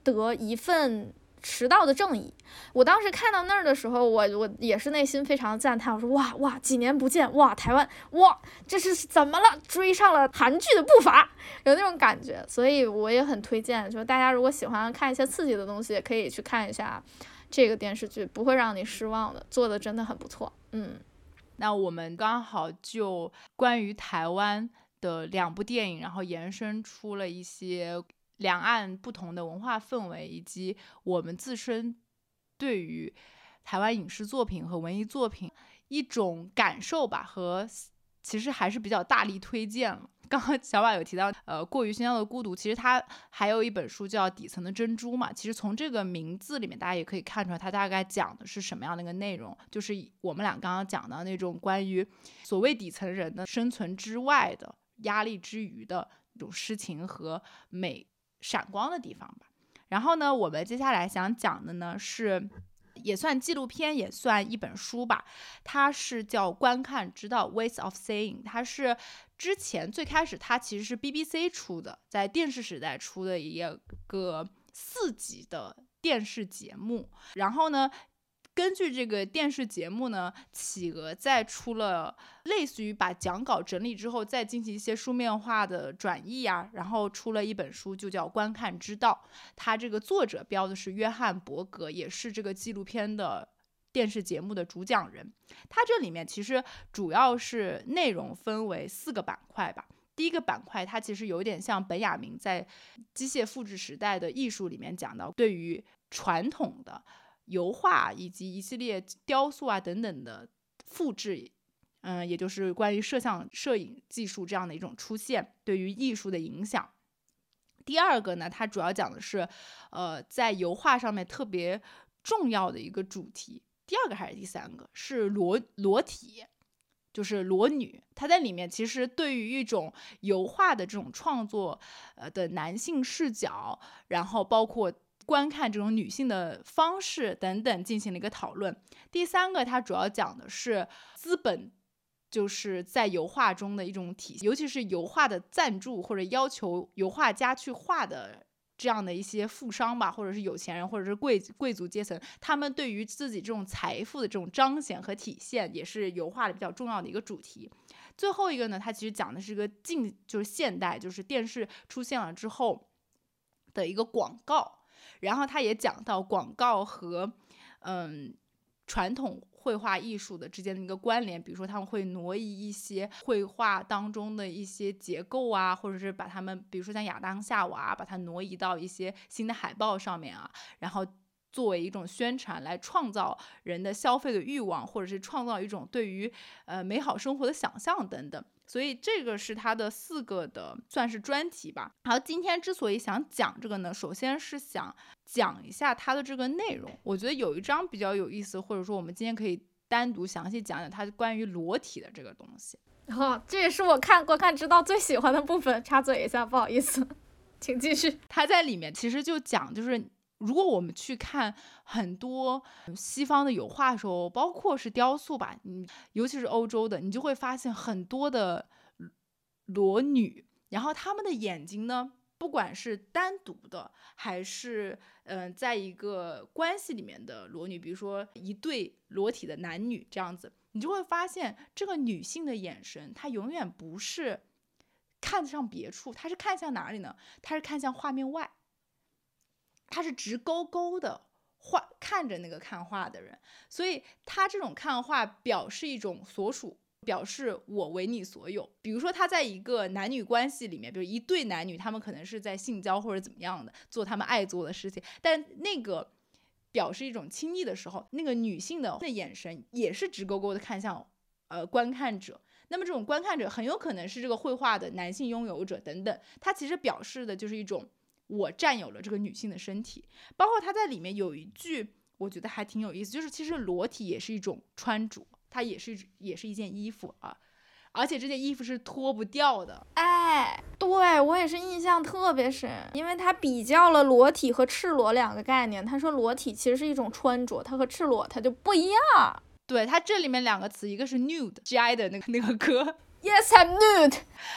得一份。迟到的正义，我当时看到那儿的时候，我我也是内心非常赞叹。我说哇哇，几年不见，哇台湾哇，这是怎么了？追上了韩剧的步伐，有那种感觉。所以我也很推荐，就是大家如果喜欢看一些刺激的东西，也可以去看一下这个电视剧，不会让你失望的，做的真的很不错。嗯，那我们刚好就关于台湾的两部电影，然后延伸出了一些。两岸不同的文化氛围，以及我们自身对于台湾影视作品和文艺作品一种感受吧，和其实还是比较大力推荐了。刚刚小马有提到，呃，过于喧嚣的孤独，其实它还有一本书叫《底层的珍珠》嘛。其实从这个名字里面，大家也可以看出来，它大概讲的是什么样的一个内容，就是我们俩刚刚讲到那种关于所谓底层人的生存之外的。压力之余的一种诗情和美闪光的地方吧。然后呢，我们接下来想讲的呢是。也算纪录片，也算一本书吧。它是叫《观看之道》（Ways of Seeing）。它是之前最开始，它其实是 BBC 出的，在电视时代出的一个四集的电视节目。然后呢？根据这个电视节目呢，企鹅在出了类似于把讲稿整理之后，再进行一些书面化的转译啊，然后出了一本书，就叫《观看之道》。它这个作者标的是约翰伯格，也是这个纪录片的电视节目的主讲人。它这里面其实主要是内容分为四个板块吧。第一个板块，它其实有点像本雅明在机械复制时代的艺术里面讲到，对于传统的。油画以及一系列雕塑啊等等的复制，嗯，也就是关于摄像摄影技术这样的一种出现对于艺术的影响。第二个呢，它主要讲的是，呃，在油画上面特别重要的一个主题。第二个还是第三个是裸裸体，就是裸女。它在里面其实对于一种油画的这种创作，呃的男性视角，然后包括。观看这种女性的方式等等进行了一个讨论。第三个，它主要讲的是资本就是在油画中的一种体现，尤其是油画的赞助或者要求油画家去画的这样的一些富商吧，或者是有钱人，或者是贵贵族阶层，他们对于自己这种财富的这种彰显和体现，也是油画的比较重要的一个主题。最后一个呢，它其实讲的是一个近就是现代，就是电视出现了之后的一个广告。然后他也讲到广告和，嗯，传统绘画艺术的之间的一个关联，比如说他们会挪移一些绘画当中的一些结构啊，或者是把他们，比如说像亚当夏娃，把它挪移到一些新的海报上面啊，然后。作为一种宣传来创造人的消费的欲望，或者是创造一种对于呃美好生活的想象等等，所以这个是它的四个的算是专题吧。好，今天之所以想讲这个呢，首先是想讲一下它的这个内容。我觉得有一章比较有意思，或者说我们今天可以单独详细讲讲它关于裸体的这个东西。哦，这也是我看观看之道最喜欢的部分。插嘴一下，不好意思，请继续。他在里面其实就讲就是。如果我们去看很多西方的油画的时候，包括是雕塑吧，嗯，尤其是欧洲的，你就会发现很多的裸女，然后他们的眼睛呢，不管是单独的，还是嗯，在一个关系里面的裸女，比如说一对裸体的男女这样子，你就会发现这个女性的眼神，她永远不是看向别处，她是看向哪里呢？她是看向画面外。他是直勾勾的画看着那个看画的人，所以他这种看画表示一种所属，表示我为你所有。比如说他在一个男女关系里面，比如一对男女，他们可能是在性交或者怎么样的，做他们爱做的事情，但那个表示一种亲昵的时候，那个女性的眼神也是直勾勾的看向呃观看者。那么这种观看者很有可能是这个绘画的男性拥有者等等，他其实表示的就是一种。我占有了这个女性的身体，包括他在里面有一句，我觉得还挺有意思，就是其实裸体也是一种穿着，它也是也是一件衣服啊，而且这件衣服是脱不掉的。哎，对我也是印象特别深，因为它比较了裸体和赤裸两个概念，他说裸体其实是一种穿着，它和赤裸它就不一样。对，它这里面两个词，一个是 nude，G.I 的那个 那个歌，Yes I'm nude，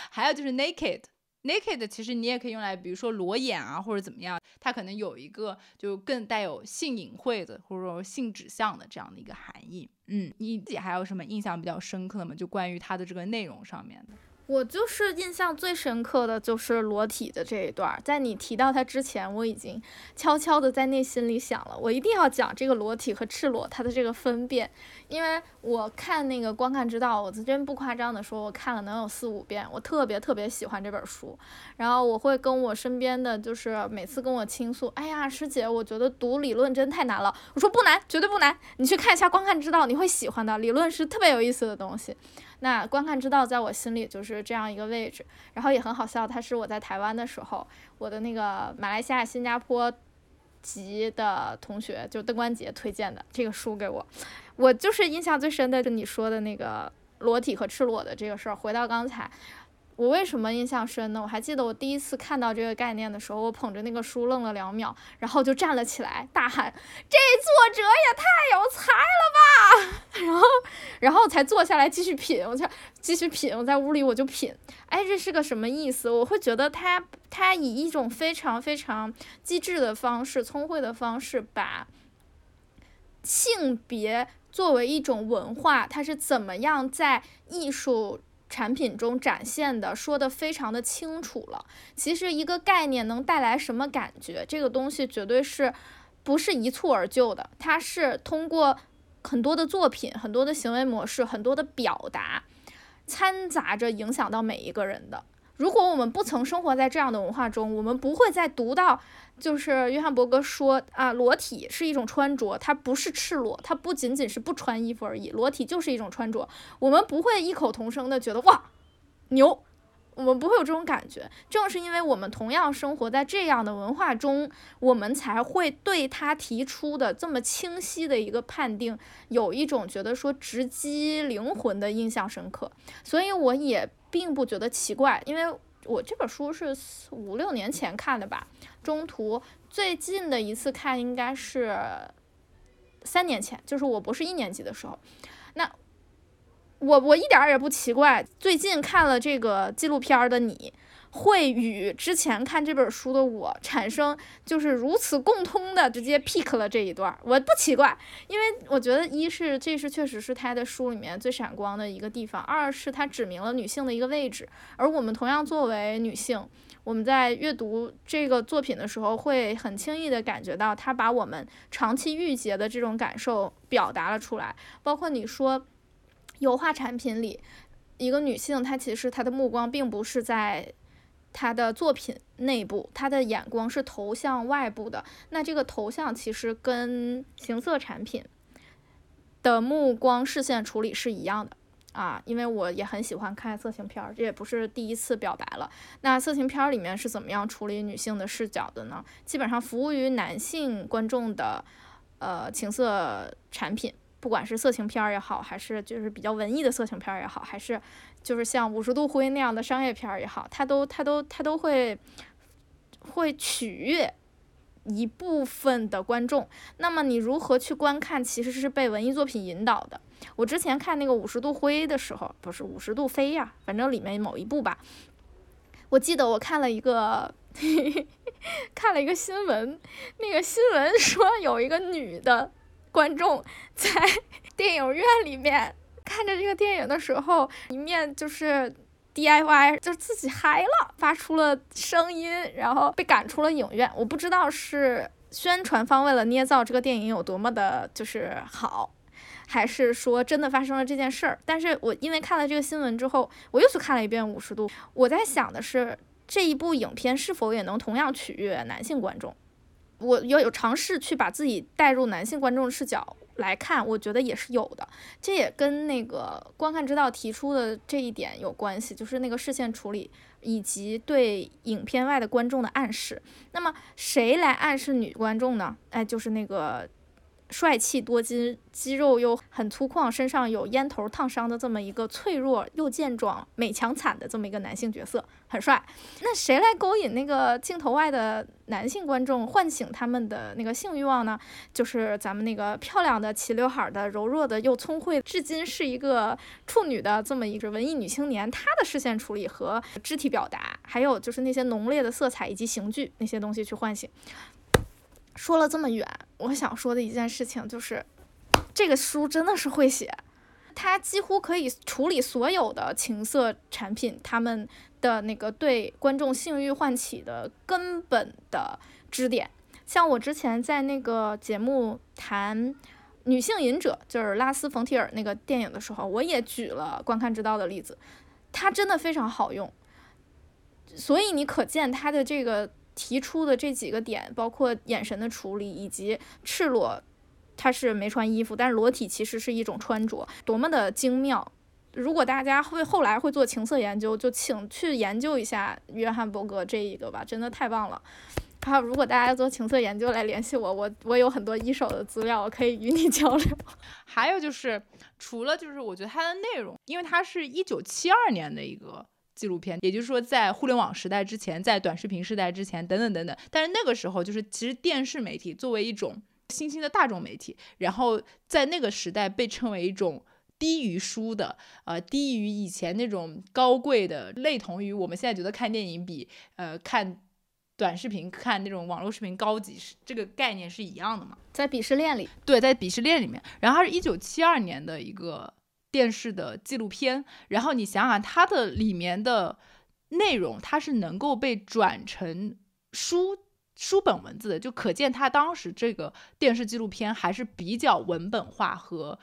还有就是 naked。Naked 其实你也可以用来，比如说裸眼啊，或者怎么样，它可能有一个就更带有性隐晦的，或者说性指向的这样的一个含义。嗯，你自己还有什么印象比较深刻的吗？就关于它的这个内容上面的。我就是印象最深刻的就是裸体的这一段，在你提到它之前，我已经悄悄的在内心里想了，我一定要讲这个裸体和赤裸它的这个分辨，因为我看那个观看之道，我真不夸张的说，我看了能有四五遍，我特别特别喜欢这本书，然后我会跟我身边的就是每次跟我倾诉，哎呀师姐，我觉得读理论真太难了，我说不难，绝对不难，你去看一下观看之道，你会喜欢的，理论是特别有意思的东西。那观看之道在我心里就是这样一个位置，然后也很好笑，它是我在台湾的时候，我的那个马来西亚、新加坡籍的同学，就邓冠杰推荐的这个书给我，我就是印象最深的，就你说的那个裸体和赤裸的这个事儿。回到刚才，我为什么印象深呢？我还记得我第一次看到这个概念的时候，我捧着那个书愣了两秒，然后就站了起来，大喊：“这作者也太有才了吧！” 然后，然后才坐下来继续品。我就继续品，我在屋里我就品。哎，这是个什么意思？我会觉得他他以一种非常非常机智的方式、聪慧的方式，把性别作为一种文化，它是怎么样在艺术。产品中展现的说的非常的清楚了。其实一个概念能带来什么感觉，这个东西绝对是不是一蹴而就的，它是通过很多的作品、很多的行为模式、很多的表达，掺杂着影响到每一个人的。如果我们不曾生活在这样的文化中，我们不会再读到，就是约翰伯格说啊，裸体是一种穿着，它不是赤裸，它不仅仅是不穿衣服而已，裸体就是一种穿着。我们不会异口同声的觉得哇，牛，我们不会有这种感觉。正是因为我们同样生活在这样的文化中，我们才会对他提出的这么清晰的一个判定，有一种觉得说直击灵魂的印象深刻。所以我也。并不觉得奇怪，因为我这本书是五六年前看的吧，中途最近的一次看应该是三年前，就是我博士一年级的时候，那我我一点也不奇怪，最近看了这个纪录片的你。会与之前看这本书的我产生就是如此共通的，直接 pick 了这一段，我不奇怪，因为我觉得一是这是确实是他的书里面最闪光的一个地方，二是他指明了女性的一个位置，而我们同样作为女性，我们在阅读这个作品的时候，会很轻易的感觉到他把我们长期郁结的这种感受表达了出来，包括你说油画产品里一个女性，她其实她的目光并不是在。他的作品内部，他的眼光是投向外部的。那这个投向其实跟情色产品的目光视线处理是一样的啊，因为我也很喜欢看色情片儿，这也不是第一次表白了。那色情片儿里面是怎么样处理女性的视角的呢？基本上服务于男性观众的呃情色产品，不管是色情片儿也好，还是就是比较文艺的色情片儿也好，还是。就是像五十度灰那样的商业片儿也好，它都它都它都会会取悦一部分的观众。那么你如何去观看，其实是被文艺作品引导的。我之前看那个五十度灰的时候，不是五十度飞呀，反正里面某一部吧。我记得我看了一个 看了一个新闻，那个新闻说有一个女的观众在电影院里面。看着这个电影的时候，一面就是 DIY，就自己嗨了，发出了声音，然后被赶出了影院。我不知道是宣传方为了捏造这个电影有多么的就是好，还是说真的发生了这件事儿。但是我因为看了这个新闻之后，我又去看了一遍《五十度》，我在想的是这一部影片是否也能同样取悦男性观众。我要有尝试去把自己带入男性观众的视角。来看，我觉得也是有的，这也跟那个观看之道提出的这一点有关系，就是那个视线处理以及对影片外的观众的暗示。那么谁来暗示女观众呢？哎，就是那个。帅气多金、肌肉又很粗犷、身上有烟头烫伤的这么一个脆弱又健壮、美强惨的这么一个男性角色，很帅。那谁来勾引那个镜头外的男性观众，唤醒他们的那个性欲望呢？就是咱们那个漂亮的齐刘海的、柔弱的又聪慧，至今是一个处女的这么一个文艺女青年。她的视线处理和肢体表达，还有就是那些浓烈的色彩以及刑具那些东西去唤醒。说了这么远，我想说的一件事情就是，这个书真的是会写，它几乎可以处理所有的情色产品，他们的那个对观众性欲唤起的根本的支点。像我之前在那个节目谈《女性隐者》，就是拉斯冯提尔那个电影的时候，我也举了观看之道的例子，它真的非常好用，所以你可见它的这个。提出的这几个点，包括眼神的处理，以及赤裸，他是没穿衣服，但是裸体其实是一种穿着，多么的精妙！如果大家会后来会做情色研究，就请去研究一下约翰伯格这一个吧，真的太棒了。还有，如果大家做情色研究，来联系我，我我有很多一手的资料，我可以与你交流。还有就是，除了就是我觉得它的内容，因为它是一九七二年的一个。纪录片，也就是说，在互联网时代之前，在短视频时代之前，等等等等。但是那个时候，就是其实电视媒体作为一种新兴的大众媒体，然后在那个时代被称为一种低于书的，呃，低于以前那种高贵的，类同于我们现在觉得看电影比呃看短视频、看那种网络视频高级，是这个概念是一样的嘛？在鄙视链里，对，在鄙视链里面。然后它是一九七二年的一个。电视的纪录片，然后你想想它的里面的内容，它是能够被转成书书本文字的，就可见它当时这个电视纪录片还是比较文本化和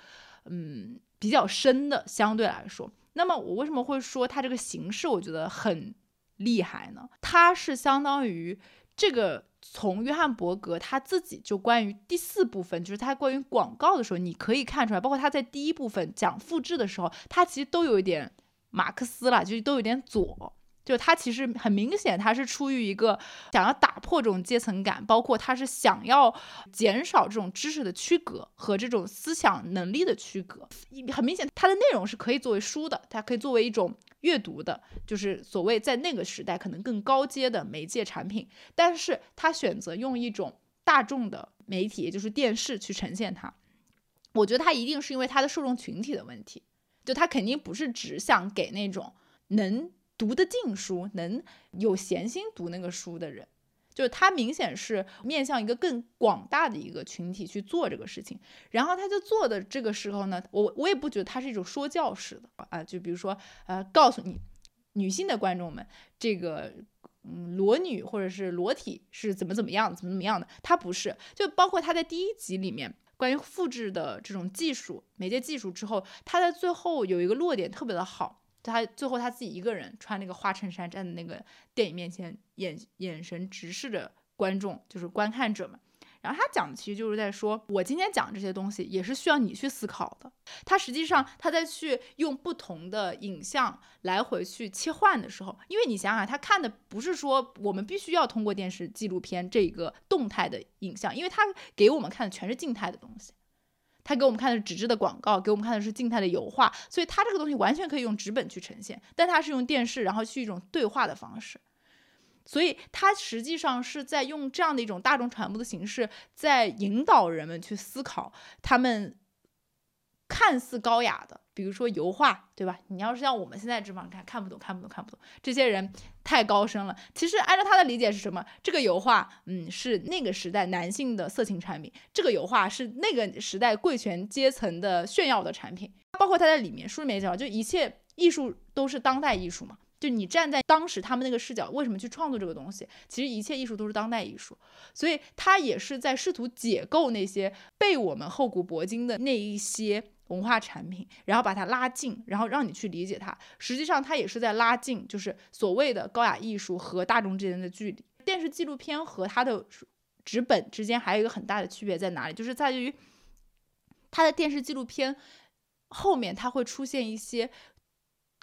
嗯比较深的，相对来说。那么我为什么会说它这个形式我觉得很厉害呢？它是相当于这个。从约翰伯格他自己就关于第四部分，就是他关于广告的时候，你可以看出来，包括他在第一部分讲复制的时候，他其实都有一点马克思了，就都有点左。就他其实很明显，他是出于一个想要打破这种阶层感，包括他是想要减少这种知识的区隔和这种思想能力的区隔。很明显，它的内容是可以作为书的，它可以作为一种阅读的，就是所谓在那个时代可能更高阶的媒介产品。但是他选择用一种大众的媒体，也就是电视去呈现它。我觉得他一定是因为他的受众群体的问题，就他肯定不是只想给那种能。读得进书，能有闲心读那个书的人，就是他明显是面向一个更广大的一个群体去做这个事情。然后他就做的这个时候呢，我我也不觉得他是一种说教式的啊，就比如说呃，告诉你女性的观众们，这个嗯裸女或者是裸体是怎么怎么样，怎么怎么样的，他不是。就包括他在第一集里面关于复制的这种技术、媒介技术之后，他在最后有一个落点特别的好。他最后他自己一个人穿那个花衬衫站在那个电影面前，眼眼神直视着观众，就是观看者们。然后他讲的其实就是在说，我今天讲这些东西也是需要你去思考的。他实际上他在去用不同的影像来回去切换的时候，因为你想想，他看的不是说我们必须要通过电视纪录片这个动态的影像，因为他给我们看的全是静态的东西。他给我们看的是纸质的广告，给我们看的是静态的油画，所以他这个东西完全可以用纸本去呈现，但他是用电视，然后去一种对话的方式，所以他实际上是在用这样的一种大众传播的形式，在引导人们去思考他们看似高雅的。比如说油画，对吧？你要是像我们现在这帮看，看不懂，看不懂，看不懂。这些人太高深了。其实按照他的理解是什么？这个油画，嗯，是那个时代男性的色情产品；这个油画是那个时代贵权阶层的炫耀的产品。包括他在里面书里面讲，就一切艺术都是当代艺术嘛。就你站在当时他们那个视角，为什么去创作这个东西？其实一切艺术都是当代艺术。所以他也是在试图解构那些被我们厚古薄今的那一些。文化产品，然后把它拉近，然后让你去理解它。实际上，它也是在拉近，就是所谓的高雅艺术和大众之间的距离。电视纪录片和它的纸本之间还有一个很大的区别在哪里？就是在于它的电视纪录片后面，它会出现一些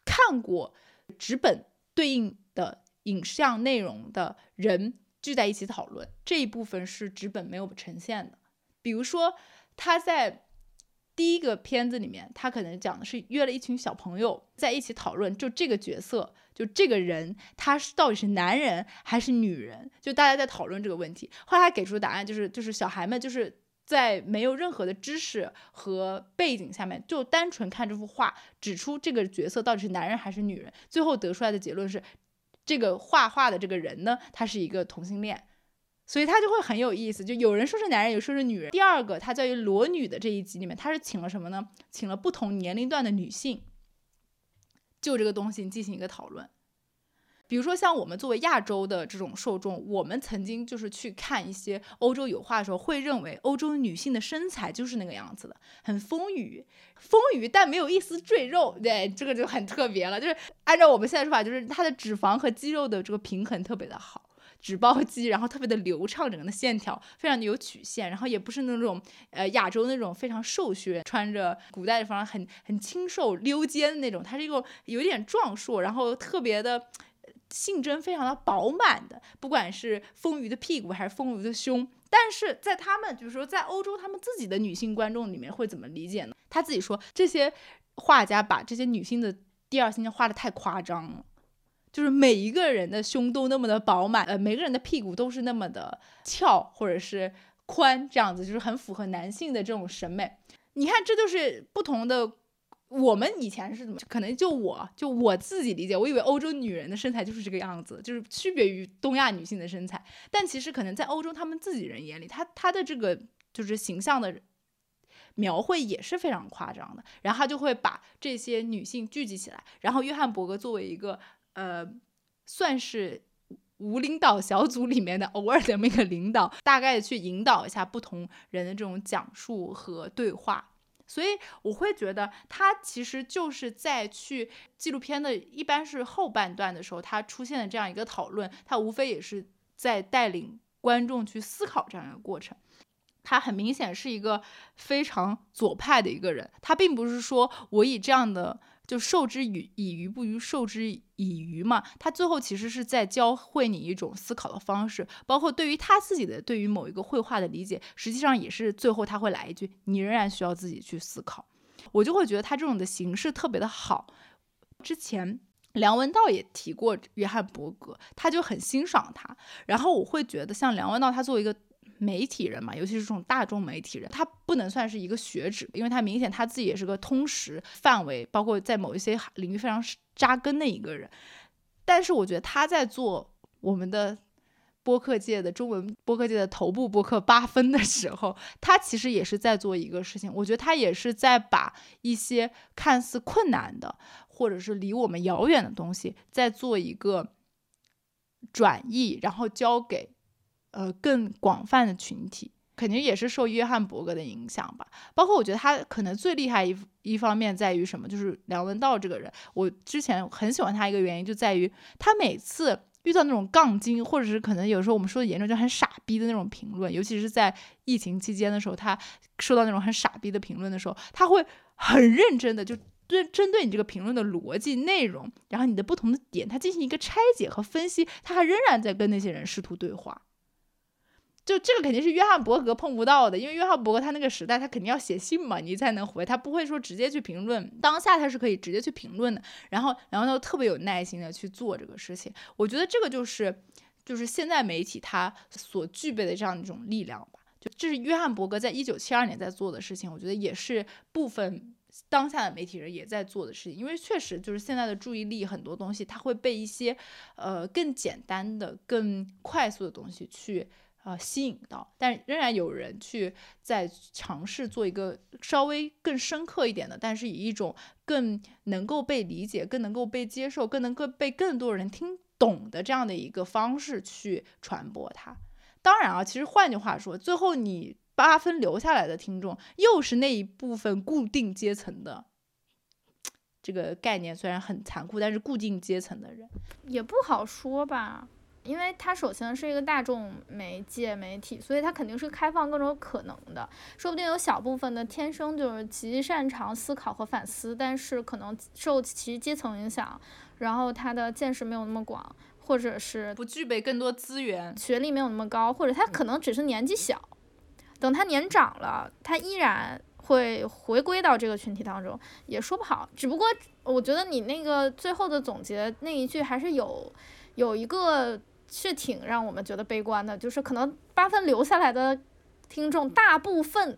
看过纸本对应的影像内容的人聚在一起讨论。这一部分是纸本没有呈现的。比如说，他在。第一个片子里面，他可能讲的是约了一群小朋友在一起讨论，就这个角色，就这个人，他是到底是男人还是女人？就大家在讨论这个问题。后来他给出的答案就是，就是小孩们就是在没有任何的知识和背景下面，就单纯看这幅画，指出这个角色到底是男人还是女人。最后得出来的结论是，这个画画的这个人呢，他是一个同性恋。所以他就会很有意思，就有人说是男人，有说是女人。第二个，他在于裸女的这一集里面，他是请了什么呢？请了不同年龄段的女性，就这个东西进行一个讨论。比如说像我们作为亚洲的这种受众，我们曾经就是去看一些欧洲油画的时候，会认为欧洲女性的身材就是那个样子的，很丰腴，丰腴但没有一丝赘肉。对，这个就很特别了，就是按照我们现在说法，就是她的脂肪和肌肉的这个平衡特别的好。纸包肌，然后特别的流畅，整个的线条非常的有曲线，然后也不是那种呃亚洲那种非常瘦削，穿着古代的服装很很清瘦溜肩的那种，它是一个有点壮硕，然后特别的性征非常的饱满的，不管是丰腴的屁股还是丰腴的胸，但是在他们就是说在欧洲他们自己的女性观众里面会怎么理解呢？他自己说这些画家把这些女性的第二性画的太夸张了。就是每一个人的胸都那么的饱满，呃，每个人的屁股都是那么的翘或者是宽，这样子就是很符合男性的这种审美。你看，这就是不同的。我们以前是怎么？可能就我就我自己理解，我以为欧洲女人的身材就是这个样子，就是区别于东亚女性的身材。但其实可能在欧洲他们自己人眼里，她她的这个就是形象的描绘也是非常夸张的。然后他就会把这些女性聚集起来，然后约翰伯格作为一个呃，算是无领导小组里面的偶尔的那个领导，大概的去引导一下不同人的这种讲述和对话。所以我会觉得，他其实就是在去纪录片的，一般是后半段的时候，他出现的这样一个讨论，他无非也是在带领观众去思考这样一个过程。他很明显是一个非常左派的一个人，他并不是说我以这样的。就授之以以鱼不如授之以渔嘛，他最后其实是在教会你一种思考的方式，包括对于他自己的对于某一个绘画的理解，实际上也是最后他会来一句，你仍然需要自己去思考。我就会觉得他这种的形式特别的好。之前梁文道也提过约翰伯格，他就很欣赏他，然后我会觉得像梁文道他作为一个。媒体人嘛，尤其是这种大众媒体人，他不能算是一个学者，因为他明显他自己也是个通识范围，包括在某一些领域非常扎根的一个人。但是我觉得他在做我们的播客界的中文播客界的头部播客八分的时候，他其实也是在做一个事情。我觉得他也是在把一些看似困难的，或者是离我们遥远的东西，在做一个转译，然后交给。呃，更广泛的群体肯定也是受约翰伯格的影响吧。包括我觉得他可能最厉害一一方面在于什么，就是梁文道这个人。我之前很喜欢他一个原因就在于他每次遇到那种杠精，或者是可能有时候我们说的严重就很傻逼的那种评论，尤其是在疫情期间的时候，他收到那种很傻逼的评论的时候，他会很认真的就针针对你这个评论的逻辑内容，然后你的不同的点，他进行一个拆解和分析，他还仍然在跟那些人试图对话。就这个肯定是约翰伯格碰不到的，因为约翰伯格他那个时代，他肯定要写信嘛，你才能回，他不会说直接去评论。当下他是可以直接去评论的，然后，然后他特别有耐心的去做这个事情。我觉得这个就是，就是现在媒体他所具备的这样一种力量吧。就这是约翰伯格在一九七二年在做的事情，我觉得也是部分当下的媒体人也在做的事情。因为确实就是现在的注意力很多东西，他会被一些呃更简单的、更快速的东西去。啊，吸引到，但仍然有人去在尝试做一个稍微更深刻一点的，但是以一种更能够被理解、更能够被接受、更能够被更多人听懂的这样的一个方式去传播它。当然啊，其实换句话说，最后你八分留下来的听众，又是那一部分固定阶层的。这个概念虽然很残酷，但是固定阶层的人也不好说吧。因为它首先是一个大众媒介媒体，所以它肯定是开放各种可能的。说不定有小部分的天生就是极擅长思考和反思，但是可能受其阶层影响，然后他的见识没有那么广，或者是不具备更多资源，学历没有那么高，或者他可能只是年纪小。等他年长了，他依然会回归到这个群体当中，也说不好。只不过我觉得你那个最后的总结那一句还是有有一个。是挺让我们觉得悲观的，就是可能八分留下来的听众大部分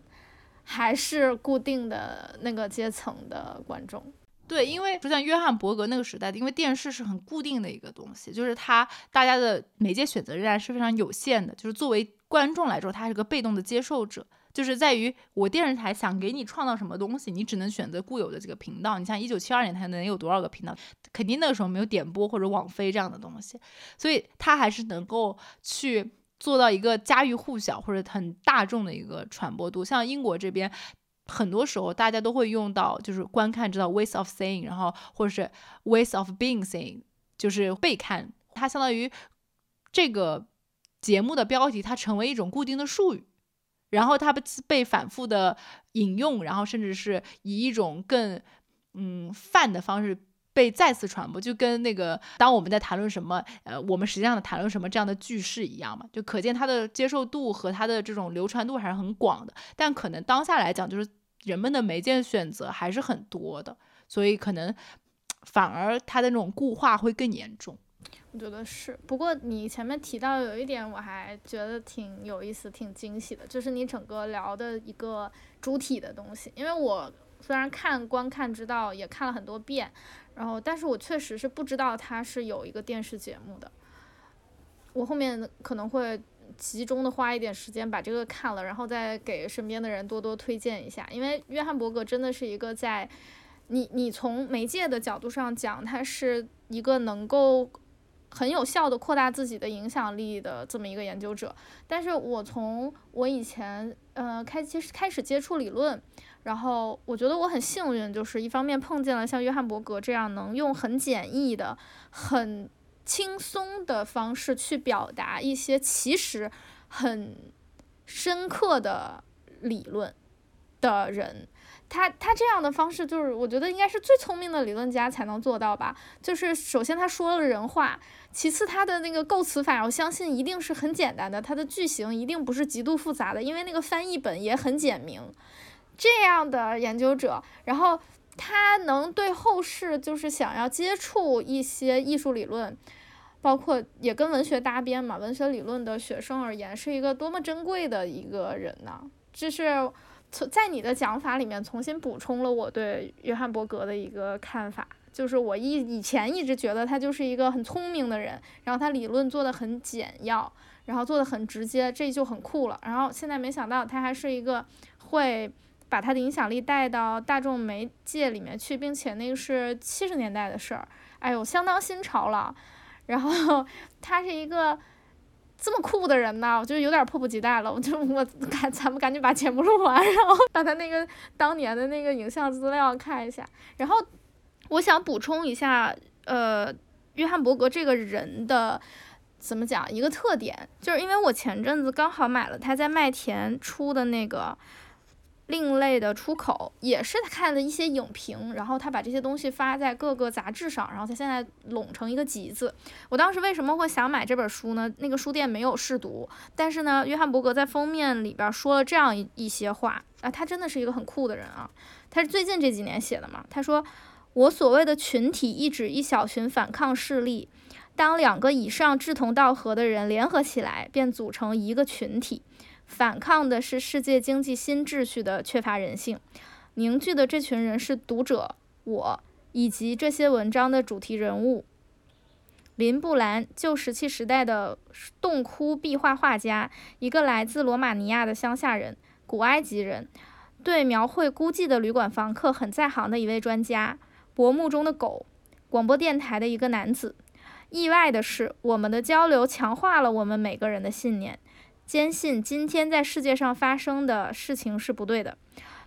还是固定的那个阶层的观众。对，因为就像约翰伯格那个时代，因为电视是很固定的一个东西，就是它大家的媒介选择仍然是非常有限的，就是作为观众来说，他是个被动的接受者。就是在于我电视台想给你创造什么东西，你只能选择固有的这个频道。你像一九七二年，它能有多少个频道？肯定那个时候没有点播或者网飞这样的东西，所以它还是能够去做到一个家喻户晓或者很大众的一个传播度。像英国这边，很多时候大家都会用到，就是观看知道 ways of saying，然后或者是 ways of being saying，就是被看。它相当于这个节目的标题，它成为一种固定的术语。然后它被被反复的引用，然后甚至是以一种更嗯泛的方式被再次传播，就跟那个当我们在谈论什么，呃，我们实际上的谈论什么这样的句式一样嘛，就可见它的接受度和它的这种流传度还是很广的。但可能当下来讲，就是人们的媒介选择还是很多的，所以可能反而他的那种固化会更严重。我觉得是，不过你前面提到有一点，我还觉得挺有意思、挺惊喜的，就是你整个聊的一个主体的东西。因为我虽然看《观看之道》也看了很多遍，然后但是我确实是不知道它是有一个电视节目的。我后面可能会集中的花一点时间把这个看了，然后再给身边的人多多推荐一下。因为约翰伯格真的是一个在你你从媒介的角度上讲，他是一个能够。很有效的扩大自己的影响力的这么一个研究者，但是我从我以前呃开其实开始接触理论，然后我觉得我很幸运，就是一方面碰见了像约翰伯格这样能用很简易的、很轻松的方式去表达一些其实很深刻的理论的人。他他这样的方式，就是我觉得应该是最聪明的理论家才能做到吧。就是首先他说了人话，其次他的那个构词法，我相信一定是很简单的，他的句型一定不是极度复杂的，因为那个翻译本也很简明。这样的研究者，然后他能对后世就是想要接触一些艺术理论，包括也跟文学搭边嘛，文学理论的学生而言，是一个多么珍贵的一个人呢？这是。从在你的讲法里面重新补充了我对约翰伯格的一个看法，就是我以以前一直觉得他就是一个很聪明的人，然后他理论做的很简要，然后做的很直接，这就很酷了。然后现在没想到他还是一个会把他的影响力带到大众媒介里面去，并且那个是七十年代的事儿，哎呦，相当新潮了。然后 他是一个。这么酷的人呢，我就有点迫不及待了。我就我赶 咱们赶紧把节目录完，然后把他那个当年的那个影像资料看一下。然后我想补充一下，呃，约翰伯格这个人的怎么讲一个特点，就是因为我前阵子刚好买了他在麦田出的那个。另类的出口也是他看的一些影评，然后他把这些东西发在各个杂志上，然后他现在拢成一个集子。我当时为什么会想买这本书呢？那个书店没有试读，但是呢，约翰伯格在封面里边说了这样一一些话啊，他真的是一个很酷的人啊。他是最近这几年写的嘛？他说：“我所谓的群体，一指一小群反抗势力，当两个以上志同道合的人联合起来，便组成一个群体。”反抗的是世界经济新秩序的缺乏人性，凝聚的这群人是读者我以及这些文章的主题人物。林布兰，旧石器时代的洞窟壁画画家，一个来自罗马尼亚的乡下人，古埃及人，对描绘孤寂的旅馆房客很在行的一位专家。薄暮中的狗，广播电台的一个男子。意外的是，我们的交流强化了我们每个人的信念。坚信今天在世界上发生的事情是不对的，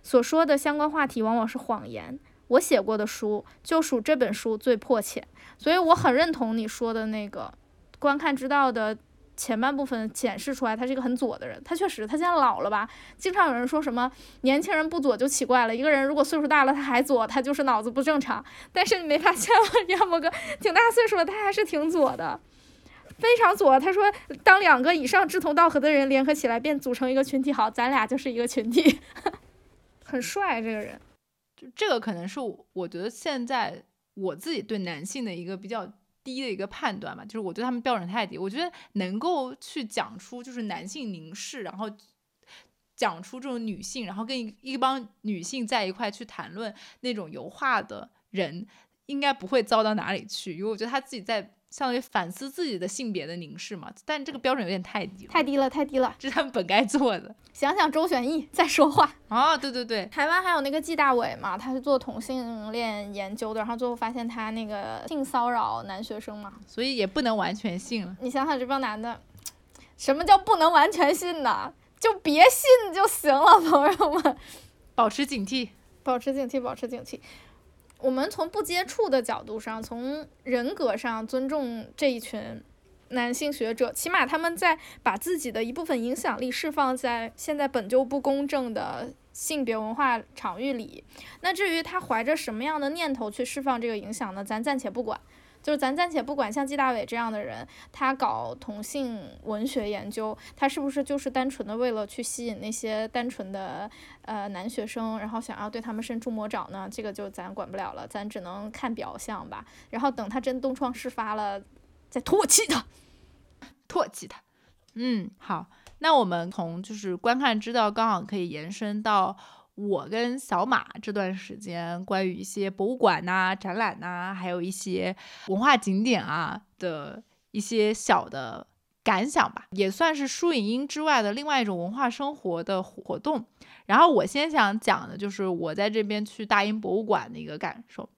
所说的相关话题往往是谎言。我写过的书就属这本书最迫切，所以我很认同你说的那个观看之道的前半部分显示出来，他是一个很左的人。他确实，他现在老了吧？经常有人说什么年轻人不左就奇怪了，一个人如果岁数大了他还左，他就是脑子不正常。但是你没发现吗？要么哥挺大岁数了，他还是挺左的。非常左，他说，当两个以上志同道合的人联合起来，便组成一个群体。好，咱俩就是一个群体，很帅这个人。就这个可能是我觉得现在我自己对男性的一个比较低的一个判断吧，就是我对他们标准太低。我觉得能够去讲出就是男性凝视，然后讲出这种女性，然后跟一一帮女性在一块去谈论那种油画的人，应该不会糟到哪里去，因为我觉得他自己在。相当于反思自己的性别的凝视嘛，但这个标准有点太低了，太低了，太低了，这是他们本该做的。想想周旋义在说话 啊，对对对，台湾还有那个纪大伟嘛，他是做同性恋研究的，然后最后发现他那个性骚扰男学生嘛，所以也不能完全信了。你想想这帮男的，什么叫不能完全信呢？就别信就行了，朋友们，保持警惕，保持警惕，保持警惕。我们从不接触的角度上，从人格上尊重这一群男性学者，起码他们在把自己的一部分影响力释放在现在本就不公正的性别文化场域里。那至于他怀着什么样的念头去释放这个影响呢？咱暂且不管。就是咱暂且不管像季大伟这样的人，他搞同性文学研究，他是不是就是单纯的为了去吸引那些单纯的呃男学生，然后想要对他们伸出魔爪呢？这个就咱管不了了，咱只能看表象吧。然后等他真东窗事发了，再唾弃他。唾弃他。嗯，好，那我们从就是观看之道刚好可以延伸到我跟小马这段时间关于一些博物馆呐、展览呐，还有一些文化景点啊的一些小的感想吧，也算是书影音之外的另外一种文化生活的活动。然后我先想讲的就是我在这边去大英博物馆的一个感受。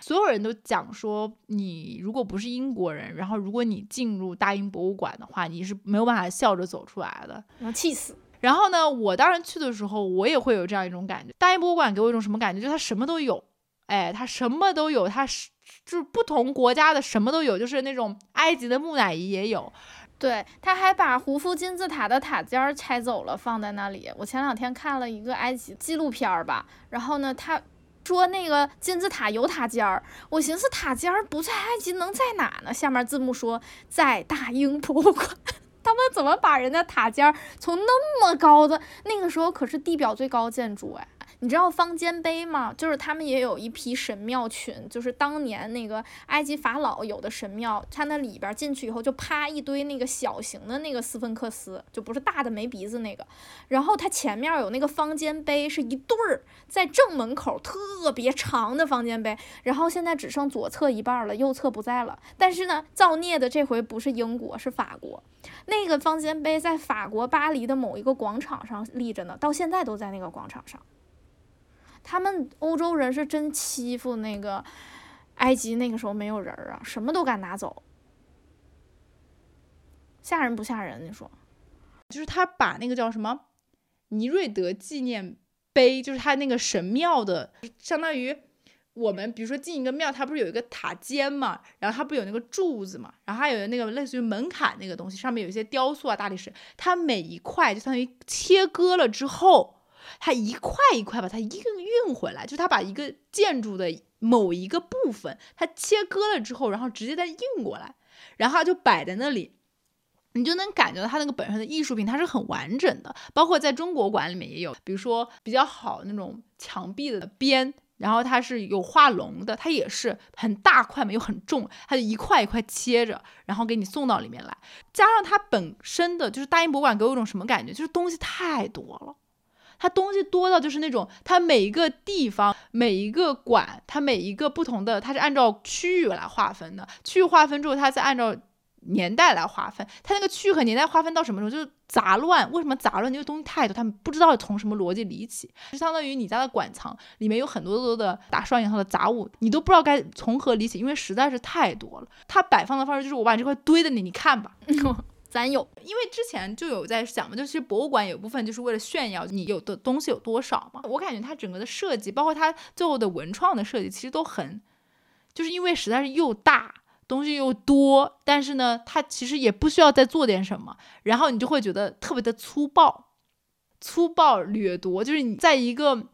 所有人都讲说，你如果不是英国人，然后如果你进入大英博物馆的话，你是没有办法笑着走出来的，然后气死。然后呢，我当时去的时候，我也会有这样一种感觉。大英博物馆给我一种什么感觉？就它什么都有，哎，它什么都有，它是就是不同国家的什么都有，就是那种埃及的木乃伊也有。对，他还把胡夫金字塔的塔尖儿拆走了，放在那里。我前两天看了一个埃及纪录片儿吧，然后呢，他。说那个金字塔有塔尖儿，我寻思塔尖儿不在埃及能在哪呢？下面字幕说在大英博物馆。他们怎么把人家塔尖从那么高的那个时候可是地表最高建筑哎？你知道方尖碑吗？就是他们也有一批神庙群，就是当年那个埃及法老有的神庙，它那里边进去以后就趴一堆那个小型的那个斯芬克斯，就不是大的没鼻子那个，然后它前面有那个方尖碑是一对儿，在正门口特别长的方尖碑，然后现在只剩左侧一半了，右侧不在了。但是呢，造孽的这回不是英国，是法国，那个方尖碑在法国巴黎的某一个广场上立着呢，到现在都在那个广场上。他们欧洲人是真欺负那个埃及，那个时候没有人啊，什么都敢拿走，吓人不吓人？你说，就是他把那个叫什么尼瑞德纪念碑，就是他那个神庙的，相当于我们比如说进一个庙，它不是有一个塔尖嘛，然后它不有那个柱子嘛，然后还有那个类似于门槛那个东西，上面有一些雕塑啊、大理石，它每一块就相当于切割了之后。它一块一块把它运运回来，就是它把一个建筑的某一个部分，它切割了之后，然后直接再运过来，然后就摆在那里，你就能感觉到它那个本身的艺术品它是很完整的。包括在中国馆里面也有，比如说比较好那种墙壁的边，然后它是有画龙的，它也是很大块嘛，又很重，它就一块一块切着，然后给你送到里面来。加上它本身的就是大英博物馆给我一种什么感觉，就是东西太多了。它东西多到就是那种，它每一个地方、每一个馆，它每一个不同的，它是按照区域来划分的。区域划分之后，它再按照年代来划分。它那个区域和年代划分到什么时候，就是杂乱。为什么杂乱？因为东西太多，他们不知道从什么逻辑理起。就相当于你家的馆藏里面有很多多的打双引号的杂物，你都不知道该从何理起，因为实在是太多了。它摆放的方式就是我把这块堆在那，你看吧。咱有，因为之前就有在想嘛，就其实博物馆有部分就是为了炫耀你有的东西有多少嘛。我感觉它整个的设计，包括它最后的文创的设计，其实都很，就是因为实在是又大，东西又多，但是呢，它其实也不需要再做点什么，然后你就会觉得特别的粗暴，粗暴掠夺，就是你在一个。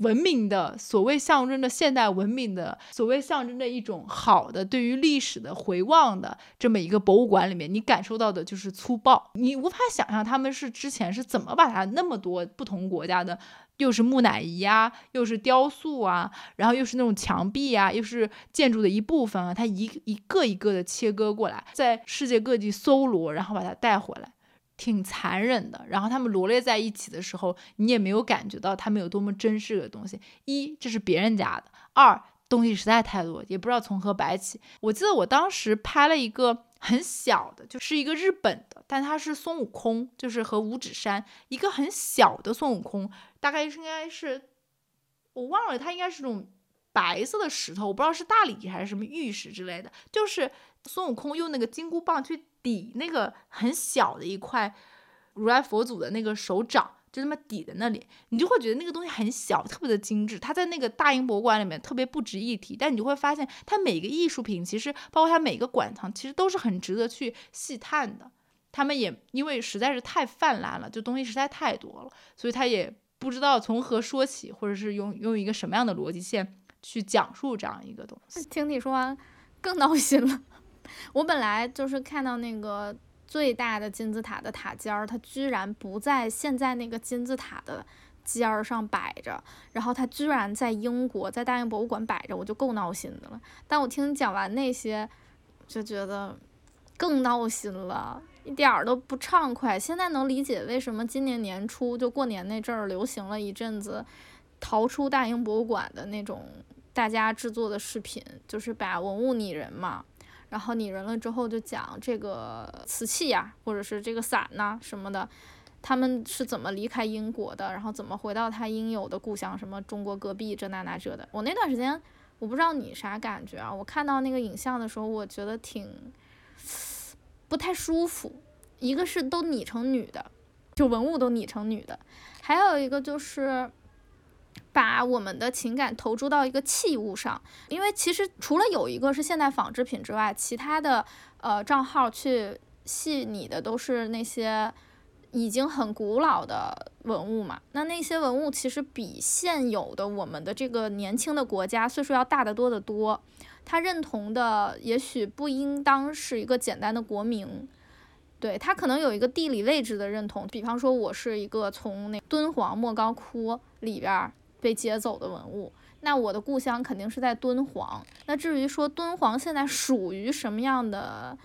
文明的所谓象征着现代文明的所谓象征着一种好的对于历史的回望的这么一个博物馆里面，你感受到的就是粗暴，你无法想象他们是之前是怎么把它那么多不同国家的，又是木乃伊啊，又是雕塑啊，然后又是那种墙壁啊，又是建筑的一部分啊，它一一个一个的切割过来，在世界各地搜罗，然后把它带回来。挺残忍的，然后他们罗列在一起的时候，你也没有感觉到他们有多么珍视的东西。一，这是别人家的；二，东西实在太多，也不知道从何摆起。我记得我当时拍了一个很小的，就是一个日本的，但它是孙悟空，就是和五指山一个很小的孙悟空，大概是应该是我忘了，它应该是种白色的石头，我不知道是大理石还是什么玉石之类的，就是孙悟空用那个金箍棒去。抵那个很小的一块如来佛祖的那个手掌，就那么抵在那里，你就会觉得那个东西很小，特别的精致。它在那个大英博物馆里面特别不值一提，但你就会发现，它每个艺术品其实，包括它每个馆藏，其实都是很值得去细探的。他们也因为实在是太泛滥了，就东西实在太多了，所以他也不知道从何说起，或者是用用一个什么样的逻辑线去讲述这样一个东西。听你说完。更闹心了。我本来就是看到那个最大的金字塔的塔尖儿，它居然不在现在那个金字塔的尖儿上摆着，然后它居然在英国，在大英博物馆摆着，我就够闹心的了。但我听你讲完那些，就觉得更闹心了，一点儿都不畅快。现在能理解为什么今年年初就过年那阵儿流行了一阵子逃出大英博物馆的那种大家制作的视频，就是把文物拟人嘛。然后拟人了之后，就讲这个瓷器呀、或者是这个伞呐、什么的，他们是怎么离开英国的，然后怎么回到他应有的故乡，什么中国戈壁这那那这的。我那段时间，我不知道你啥感觉啊？我看到那个影像的时候，我觉得挺不太舒服。一个是都拟成女的，就文物都拟成女的，还有一个就是。把我们的情感投注到一个器物上，因为其实除了有一个是现代纺织品之外，其他的呃账号去系你的都是那些已经很古老的文物嘛。那那些文物其实比现有的我们的这个年轻的国家岁数要大得多得多。他认同的也许不应当是一个简单的国名。对他可能有一个地理位置的认同，比方说我是一个从那敦煌莫高窟里边被接走的文物，那我的故乡肯定是在敦煌。那至于说敦煌现在属于什么样的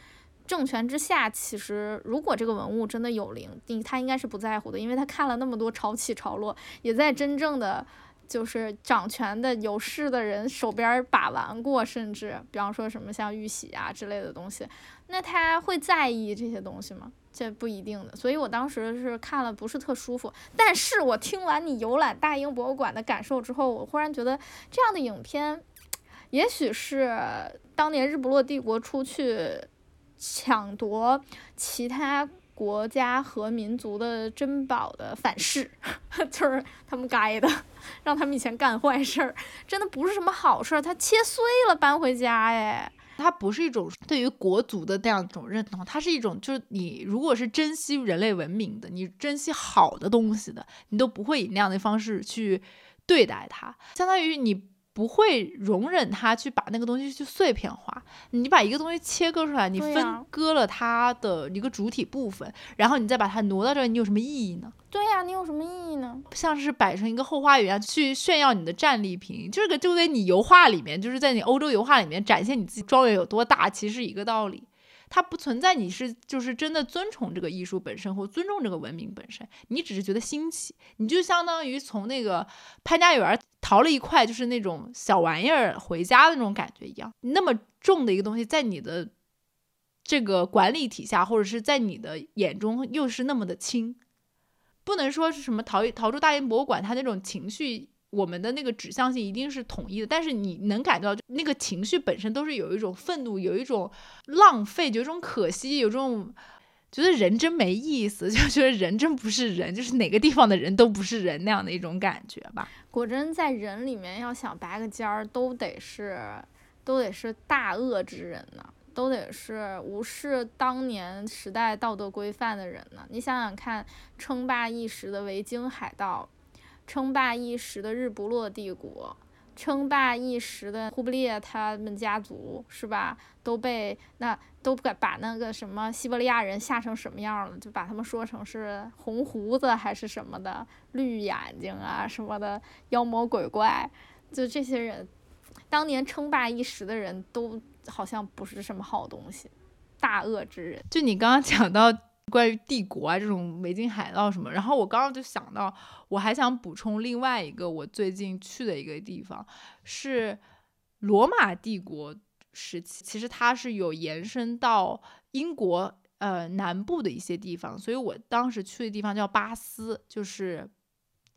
政权之下，其实如果这个文物真的有灵，他应该是不在乎的，因为他看了那么多潮起潮落，也在真正的就是掌权的有势的人手边把玩过，甚至比方说什么像玉玺啊之类的东西，那他会在意这些东西吗？这不一定的，所以我当时是看了不是特舒服。但是我听完你游览大英博物馆的感受之后，我忽然觉得这样的影片，也许是当年日不落帝国出去抢夺其他国家和民族的珍宝的反噬，就是他们该的，让他们以前干坏事儿，真的不是什么好事儿。他切碎了搬回家，哎。它不是一种对于国足的那样一种认同，它是一种就是你如果是珍惜人类文明的，你珍惜好的东西的，你都不会以那样的方式去对待它，相当于你不会容忍它去把那个东西去碎片化。你把一个东西切割出来，你分割了它的一个主体部分，然后你再把它挪到这儿，你有什么意义呢？对呀、你有什么意义呢？像是摆成一个后花园去炫耀你的战利品，这个就跟你油画里面，就是在你欧洲油画里面展现你自己庄园有多大，其实是一个道理。它不存在你是就是真的尊崇这个艺术本身或尊重这个文明本身，你只是觉得新奇，你就相当于从那个潘家园淘了一块就是那种小玩意儿回家的那种感觉一样。那么重的一个东西，在你的这个管理体下，或者是在你的眼中又是那么的轻。不能说是什么逃逃出大英博物馆，它那种情绪，我们的那个指向性一定是统一的，但是你能感觉到那个情绪本身都是有一种愤怒，有一种浪费，有一种可惜，有这种觉得人真没意思，就觉得人真不是人，就是哪个地方的人都不是人那样的一种感觉吧。果真在人里面要想拔个尖儿，都得是都得是大恶之人呢，都得是无视当年时代道德规范的人呢。你想想看，称霸一时的维京海盗，称霸一时的日不落帝国。称霸一时的忽必烈他们家族是吧？都被那都把把那个什么西伯利亚人吓成什么样了？就把他们说成是红胡子还是什么的，绿眼睛啊什么的，妖魔鬼怪。就这些人，当年称霸一时的人都好像不是什么好东西，大恶之人。就你刚刚讲到关于帝国啊这种维京海盗什么，然后我刚刚就想到，我还想补充另外一个我最近去的一个地方是罗马帝国时期，其实它是有延伸到英国呃南部的一些地方，所以我当时去的地方叫巴斯，就是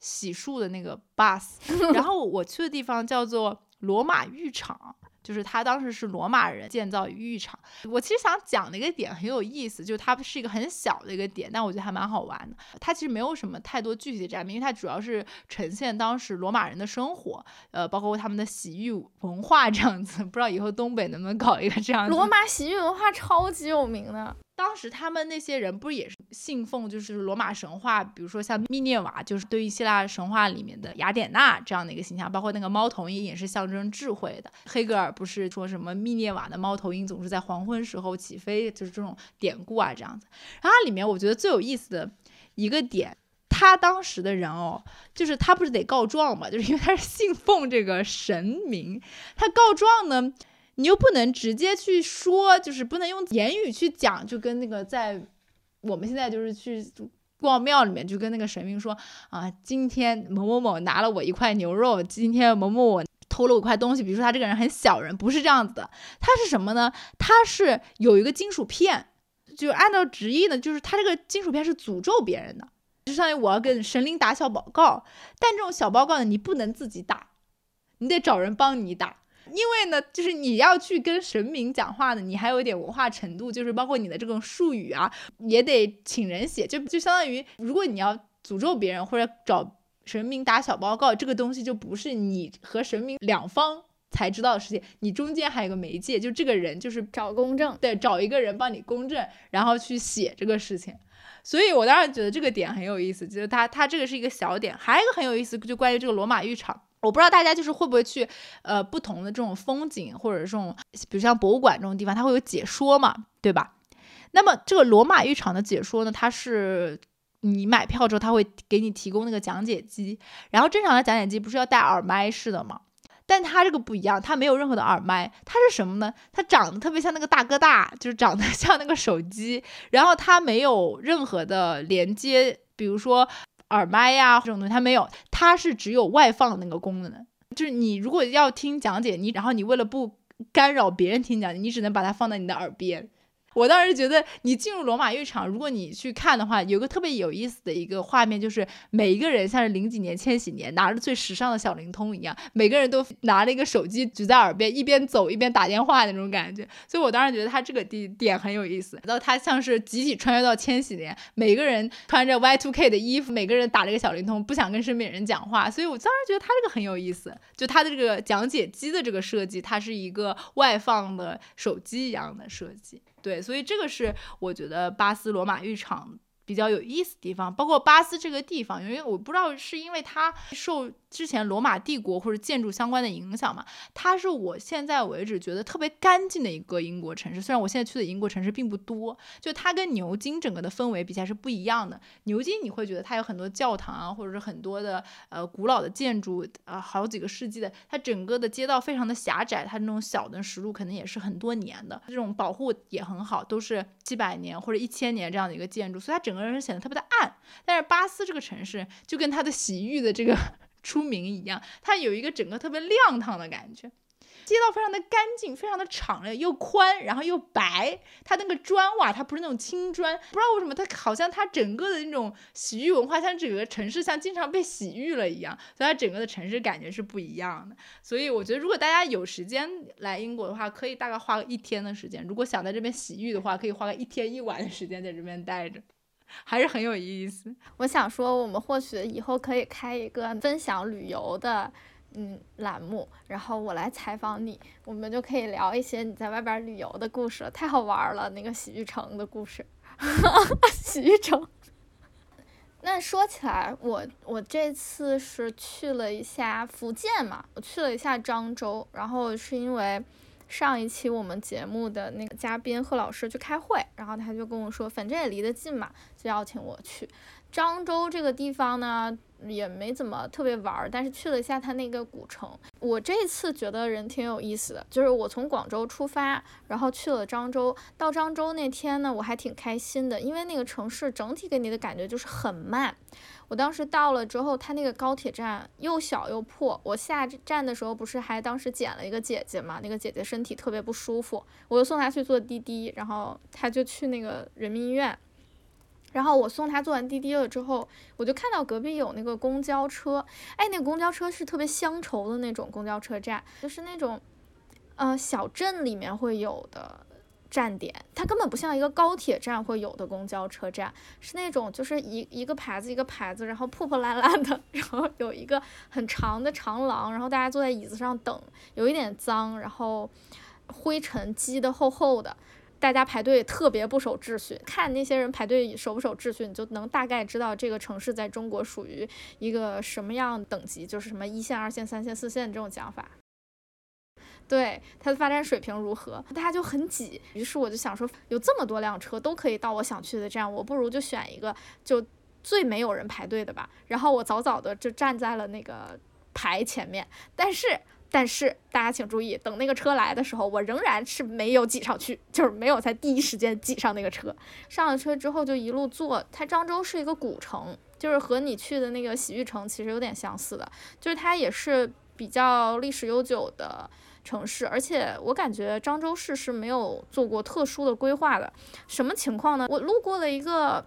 洗漱的那个巴斯，然后我去的地方叫做罗马浴场。就是他当时是罗马人建造浴场。我其实想讲的一个点很有意思，就是它是一个很小的一个点，但我觉得还蛮好玩的。它其实没有什么太多具体的展品，因为它主要是呈现当时罗马人的生活，呃，包括他们的洗浴文化这样子。不知道以后东北能不能搞一个这样。罗马洗浴文化超级有名的，当时他们那些人不是也是信奉就是罗马神话，比如说像密涅瓦，就是对于希腊神话里面的雅典娜这样的一个形象，包括那个猫头鹰也是象征智慧的。黑格尔不是说什么密涅瓦的猫头鹰总是在黄昏时候起飞，就是这种典故啊这样子。然后里面我觉得最有意思的一个点，他当时的人哦，就是他不是得告状嘛，就是因为他是信奉这个神明，他告状呢。你又不能直接去说，就是不能用言语去讲，就跟那个在我们现在就是去逛庙里面，就跟那个神明说啊，今天某某某拿了我一块牛肉，今天某某某偷了我一块东西。比如说他这个人很小人，不是这样子的，他是什么呢？他是有一个金属片，就按照直译呢，就是他这个金属片是诅咒别人的，就相当于我要跟神灵打小报告，但这种小报告呢，你不能自己打，你得找人帮你打。因为呢，就是你要去跟神明讲话呢，你还有一点文化程度，就是包括你的这种术语啊，也得请人写，就就相当于，如果你要诅咒别人或者找神明打小报告，这个东西就不是你和神明两方才知道的事情，你中间还有个媒介，就这个人就是找公证，对，找一个人帮你公证，然后去写这个事情。所以我当时觉得这个点很有意思，就是他他这个是一个小点，还有一个很有意思，就关于这个罗马浴场。我不知道大家就是会不会去，呃，不同的这种风景或者这种，比如像博物馆这种地方，它会有解说嘛，对吧？那么这个罗马浴场的解说呢，它是你买票之后，他会给你提供那个讲解机，然后正常的讲解机不是要带耳麦式的吗？但它这个不一样，它没有任何的耳麦，它是什么呢？它长得特别像那个大哥大，就是长得像那个手机，然后它没有任何的连接，比如说。耳麦呀，这种东西它没有，它是只有外放那个功能。就是你如果要听讲解，你然后你为了不干扰别人听讲解，你只能把它放在你的耳边。我当时觉得，你进入罗马浴场，如果你去看的话，有个特别有意思的一个画面，就是每一个人像是零几年、千禧年拿着最时尚的小灵通一样，每个人都拿了一个手机举在耳边，一边走一边打电话那种感觉。所以我当时觉得他这个地点很有意思，然后他像是集体穿越到千禧年，每个人穿着 Y2K 的衣服，每个人打了一个小灵通，不想跟身边人讲话。所以我当时觉得他这个很有意思，就他的这个讲解机的这个设计，它是一个外放的手机一样的设计。对，所以这个是我觉得巴斯罗马浴场比较有意思的地方，包括巴斯这个地方，因为我不知道是因为它受。之前罗马帝国或者建筑相关的影响嘛，它是我现在为止觉得特别干净的一个英国城市。虽然我现在去的英国城市并不多，就它跟牛津整个的氛围比起来是不一样的。牛津你会觉得它有很多教堂啊，或者是很多的呃古老的建筑啊，好几个世纪的。它整个的街道非常的狭窄，它那种小的石路可能也是很多年的，这种保护也很好，都是几百年或者一千年这样的一个建筑，所以它整个人显得特别的暗。但是巴斯这个城市就跟它的洗浴的这个。出名一样，它有一个整个特别亮堂的感觉，街道非常的干净，非常的敞亮又宽，然后又白。它那个砖瓦，它不是那种青砖，不知道为什么它好像它整个的那种洗浴文化，像整个城市像经常被洗浴了一样，所以它整个的城市感觉是不一样的。所以我觉得，如果大家有时间来英国的话，可以大概花一天的时间。如果想在这边洗浴的话，可以花个一天一晚的时间在这边待着。还是很有意思。我想说，我们或许以后可以开一个分享旅游的嗯栏目，然后我来采访你，我们就可以聊一些你在外边旅游的故事，太好玩了。那个洗浴城的故事，洗浴城。那说起来，我我这次是去了一下福建嘛，我去了一下漳州，然后是因为。上一期我们节目的那个嘉宾贺老师去开会，然后他就跟我说，反正也离得近嘛，就邀请我去漳州这个地方呢，也没怎么特别玩儿，但是去了一下他那个古城。我这次觉得人挺有意思的，就是我从广州出发，然后去了漳州。到漳州那天呢，我还挺开心的，因为那个城市整体给你的感觉就是很慢。我当时到了之后，他那个高铁站又小又破。我下站的时候不是还当时捡了一个姐姐嘛？那个姐姐身体特别不舒服，我就送她去坐滴滴，然后她就去那个人民医院。然后我送她坐完滴滴了之后，我就看到隔壁有那个公交车，哎，那个公交车是特别乡愁的那种公交车站，就是那种，呃，小镇里面会有的。站点，它根本不像一个高铁站会有的公交车站，是那种就是一一个牌子一个牌子，然后破破烂烂的，然后有一个很长的长廊，然后大家坐在椅子上等，有一点脏，然后灰尘积得厚厚的。大家排队特别不守秩序，看那些人排队守不守秩序，你就能大概知道这个城市在中国属于一个什么样等级，就是什么一线、二线、三线、四线这种讲法。对它的发展水平如何，大家就很挤。于是我就想说，有这么多辆车都可以到我想去的站，我不如就选一个就最没有人排队的吧。然后我早早的就站在了那个排前面，但是但是大家请注意，等那个车来的时候，我仍然是没有挤上去，就是没有在第一时间挤上那个车。上了车之后就一路坐，它漳州是一个古城，就是和你去的那个洗浴城其实有点相似的，就是它也是比较历史悠久的。城市，而且我感觉漳州市是没有做过特殊的规划的。什么情况呢？我路过了一个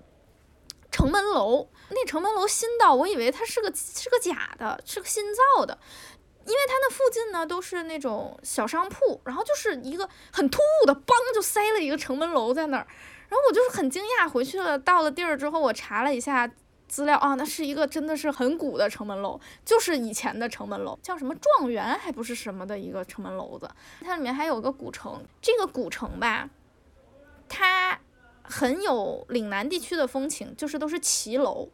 城门楼，那城门楼新到，我以为它是个是个假的，是个新造的，因为它那附近呢都是那种小商铺，然后就是一个很突兀的，梆就塞了一个城门楼在那儿，然后我就是很惊讶。回去了，到了地儿之后，我查了一下。资料啊，那是一个真的是很古的城门楼，就是以前的城门楼，叫什么状元还不是什么的一个城门楼子。它里面还有个古城，这个古城吧，它很有岭南地区的风情，就是都是骑楼，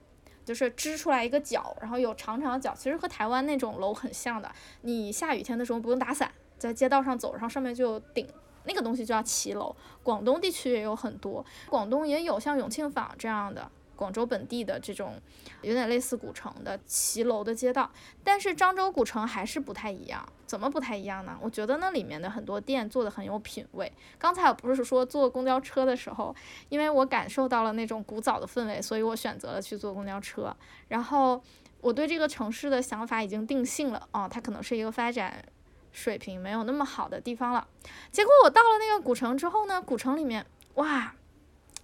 就是支出来一个角，然后有长长的角，其实和台湾那种楼很像的。你下雨天的时候不用打伞，在街道上走，然后上面就有顶，那个东西就叫骑楼。广东地区也有很多，广东也有像永庆坊这样的。广州本地的这种有点类似古城的骑楼的街道，但是漳州古城还是不太一样。怎么不太一样呢？我觉得那里面的很多店做的很有品味。刚才我不是说坐公交车的时候，因为我感受到了那种古早的氛围，所以我选择了去坐公交车。然后我对这个城市的想法已经定性了，哦，它可能是一个发展水平没有那么好的地方了。结果我到了那个古城之后呢，古城里面，哇！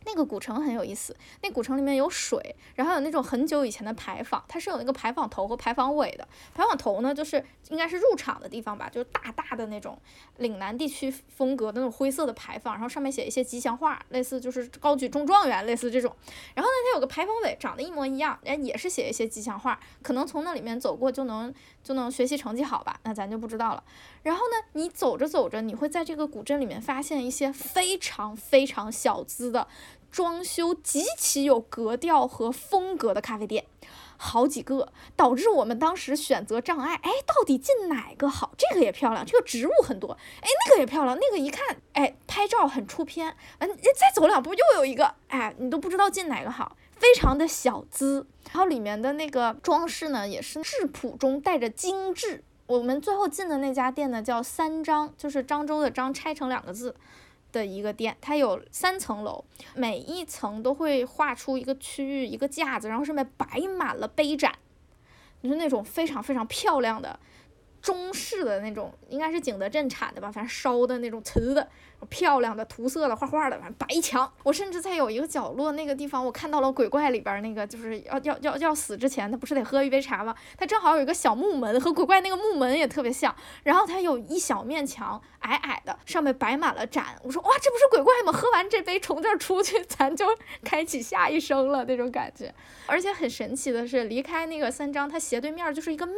那个古城很有意思，那古城里面有水，然后有那种很久以前的牌坊，它是有那个牌坊头和牌坊尾的。牌坊头呢，就是应该是入场的地方吧，就是大大的那种岭南地区风格的那种灰色的牌坊，然后上面写一些吉祥话，类似就是高举中状元，类似这种。然后呢，它有个牌坊尾，长得一模一样，也是写一些吉祥话，可能从那里面走过就能就能学习成绩好吧，那咱就不知道了。然后呢，你走着走着，你会在这个古镇里面发现一些非常非常小资的。装修极其有格调和风格的咖啡店，好几个，导致我们当时选择障碍。哎，到底进哪个好？这个也漂亮，这个植物很多。哎，那个也漂亮，那个一看，哎，拍照很出片。嗯，再走两步又有一个，哎，你都不知道进哪个好，非常的小资。然后里面的那个装饰呢，也是质朴中带着精致。我们最后进的那家店呢，叫三张，就是漳州的漳拆成两个字。的一个店，它有三层楼，每一层都会画出一个区域，一个架子，然后上面摆满了杯盏，就是那种非常非常漂亮的。中式的那种，应该是景德镇产的吧，反正烧的那种瓷的，漂亮的涂色的画画的，反正白墙。我甚至在有一个角落那个地方，我看到了鬼怪里边那个，就是要要要要死之前，他不是得喝一杯茶吗？他正好有一个小木门，和鬼怪那个木门也特别像。然后他有一小面墙，矮矮的，上面摆满了盏。我说哇，这不是鬼怪吗？喝完这杯从这儿出去，咱就 开启下一生了那种感觉。而且很神奇的是，离开那个三张，它斜对面就是一个庙。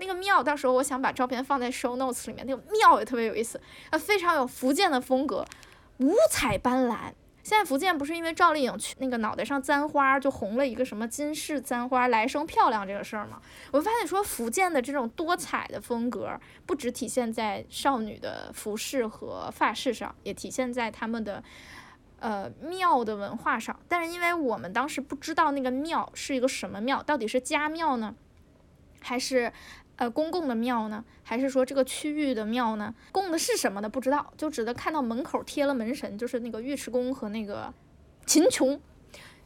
那个庙，到时候我想把照片放在 show notes 里面。那个庙也特别有意思，啊，非常有福建的风格，五彩斑斓。现在福建不是因为赵丽颖去那个脑袋上簪花就红了一个什么金饰簪花来生漂亮这个事儿吗？我发现说福建的这种多彩的风格，不只体现在少女的服饰和发饰上，也体现在他们的呃庙的文化上。但是因为我们当时不知道那个庙是一个什么庙，到底是家庙呢，还是？呃，公共的庙呢，还是说这个区域的庙呢？供的是什么的不知道，就只能看到门口贴了门神，就是那个尉迟恭和那个秦琼，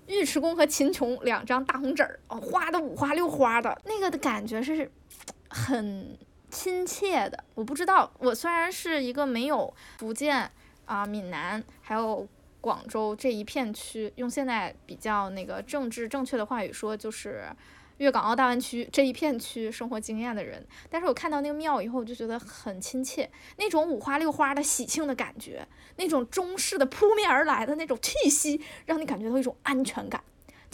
尉迟恭和秦琼两张大红纸儿，哦，画的五花六花的，那个的感觉是很亲切的。我不知道，我虽然是一个没有福建啊、闽南还有广州这一片区，用现在比较那个政治正确的话语说，就是。粤港澳大湾区这一片区生活经验的人，但是我看到那个庙以后，我就觉得很亲切，那种五花六花的喜庆的感觉，那种中式的扑面而来的那种气息，让你感觉到一种安全感。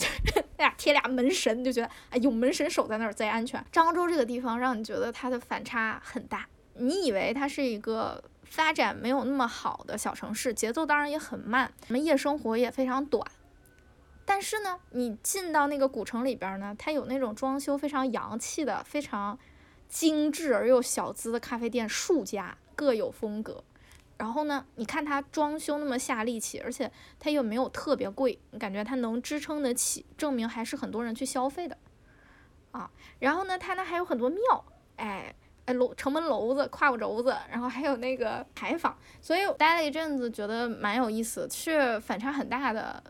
哎呀，贴俩门神，就觉得哎，有门神守在那儿贼安全。漳州这个地方让你觉得它的反差很大，你以为它是一个发展没有那么好的小城市，节奏当然也很慢，我们夜生活也非常短。但是呢，你进到那个古城里边呢，它有那种装修非常洋气的、非常精致而又小资的咖啡店，数家各有风格。然后呢，你看它装修那么下力气，而且它又没有特别贵，你感觉它能支撑得起，证明还是很多人去消费的啊。然后呢，它那还有很多庙，哎哎楼城门楼子、胯骨轴子，然后还有那个牌坊，所以我待了一阵子，觉得蛮有意思，是反差很大的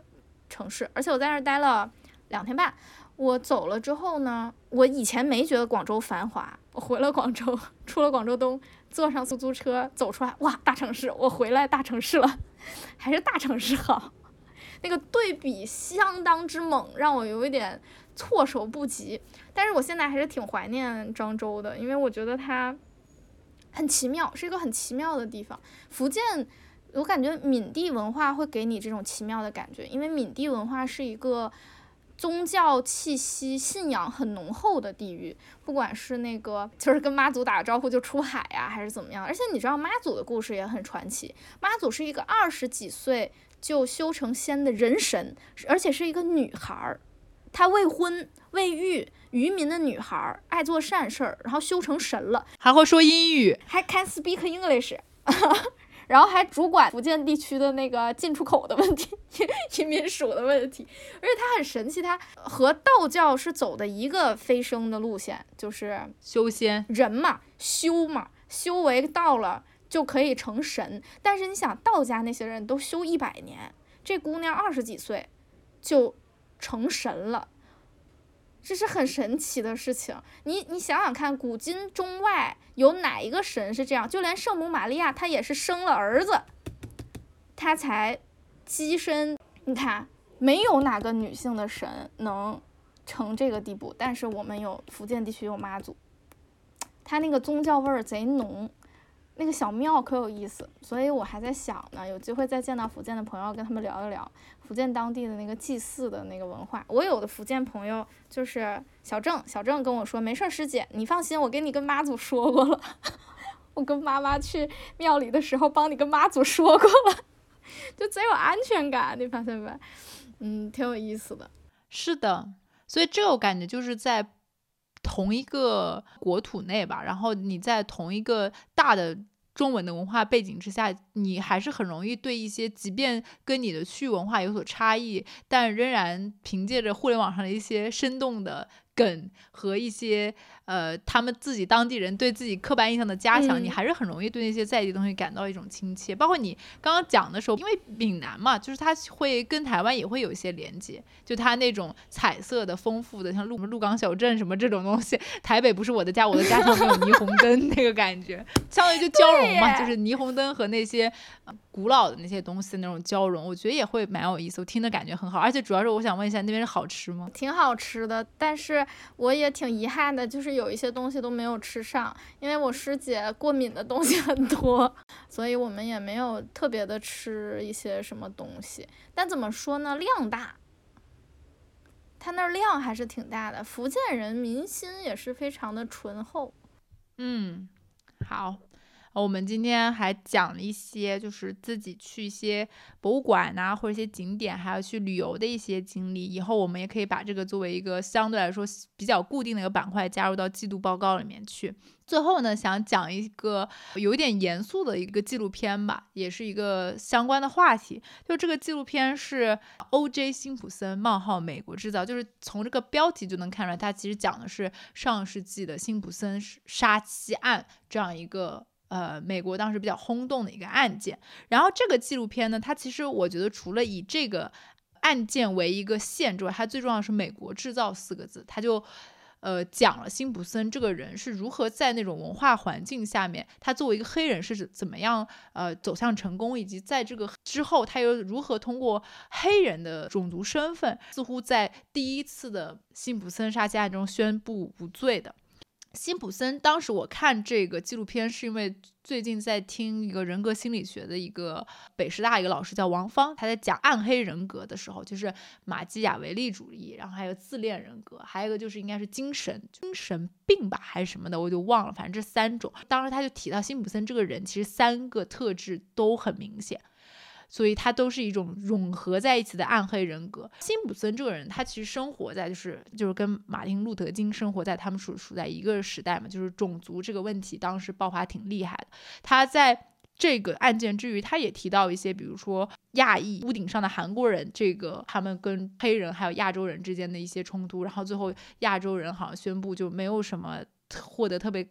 城市。而且我在那儿待了两天半，我走了之后呢，我以前没觉得广州繁华，我回了广州，出了广州东。坐上出租车走出来，哇，大城市！我回来大城市了，还是大城市好。那个对比相当之猛，让我有一点措手不及。但是我现在还是挺怀念漳州的，因为我觉得它很奇妙，是一个很奇妙的地方。福建，我感觉闽地文化会给你这种奇妙的感觉，因为闽地文化是一个。宗教气息、信仰很浓厚的地域，不管是那个就是跟妈祖打个招呼就出海呀，还是怎么样。而且你知道妈祖的故事也很传奇。妈祖是一个二十几岁就修成仙的人神，而且是一个女孩儿，她未婚未育，渔民的女孩儿，爱做善事儿，然后修成神了，还会说英语，还 can speak English。然后还主管福建地区的那个进出口的问题，移民署的问题，而且他很神奇，他和道教是走的一个飞升的路线，就是修仙人嘛，修嘛，修为到了就可以成神。但是你想，道家那些人都修一百年，这姑娘二十几岁就成神了。这是很神奇的事情，你你想想看，古今中外有哪一个神是这样？就连圣母玛利亚，她也是生了儿子，她才跻身。你看，没有哪个女性的神能成这个地步。但是我们有福建地区有妈祖，她那个宗教味儿贼浓。那个小庙可有意思，所以我还在想呢，有机会再见到福建的朋友，跟他们聊一聊福建当地的那个祭祀的那个文化。我有的福建朋友就是小郑，小郑跟我说，没事，师姐，你放心，我跟你跟妈祖说过了，我跟妈妈去庙里的时候帮你跟妈祖说过了，就贼有安全感，你发现没？嗯，挺有意思的。是的，所以这我感觉就是在。同一个国土内吧，然后你在同一个大的中文的文化背景之下，你还是很容易对一些即便跟你的区域文化有所差异，但仍然凭借着互联网上的一些生动的。梗和一些呃，他们自己当地人对自己刻板印象的加强，你还是很容易对那些在地东西感到一种亲切。包括你刚刚讲的时候，因为闽南嘛，就是它会跟台湾也会有一些连接，就它那种彩色的、丰富的，像鹿鹿港小镇什么这种东西。台北不是我的家，我的家乡没有霓虹灯那个感觉，相当于就交融嘛，就是霓虹灯和那些古老的那些东西那种交融，我觉得也会蛮有意思。我听的感觉很好，而且主要是我想问一下，那边是好吃吗？挺好吃的，但是。我也挺遗憾的，就是有一些东西都没有吃上，因为我师姐过敏的东西很多，所以我们也没有特别的吃一些什么东西。但怎么说呢，量大，他那量还是挺大的。福建人民心也是非常的醇厚。嗯，好。我们今天还讲了一些，就是自己去一些博物馆呐，或者一些景点，还有去旅游的一些经历。以后我们也可以把这个作为一个相对来说比较固定的一个板块，加入到季度报告里面去。最后呢，想讲一个有点严肃的一个纪录片吧，也是一个相关的话题。就这个纪录片是 O.J. 辛普森冒号美国制造，就是从这个标题就能看出来，它其实讲的是上世纪的辛普森杀妻案这样一个。呃，美国当时比较轰动的一个案件，然后这个纪录片呢，它其实我觉得除了以这个案件为一个线之外，它最重要的是“美国制造”四个字，它就呃讲了辛普森这个人是如何在那种文化环境下面，他作为一个黑人是怎么样呃走向成功，以及在这个之后他又如何通过黑人的种族身份，似乎在第一次的辛普森杀妻案中宣布无罪的。辛普森当时我看这个纪录片，是因为最近在听一个人格心理学的一个北师大一个老师叫王芳，他在讲暗黑人格的时候，就是马基雅维利主义，然后还有自恋人格，还有一个就是应该是精神精神病吧还是什么的，我就忘了，反正这三种。当时他就提到辛普森这个人，其实三个特质都很明显。所以他都是一种融合在一起的暗黑人格。辛普森这个人，他其实生活在就是就是跟马丁路德金生活在他们属属在一个时代嘛，就是种族这个问题当时爆发挺厉害的。他在这个案件之余，他也提到一些，比如说亚裔屋顶上的韩国人，这个他们跟黑人还有亚洲人之间的一些冲突，然后最后亚洲人好像宣布就没有什么获得特别。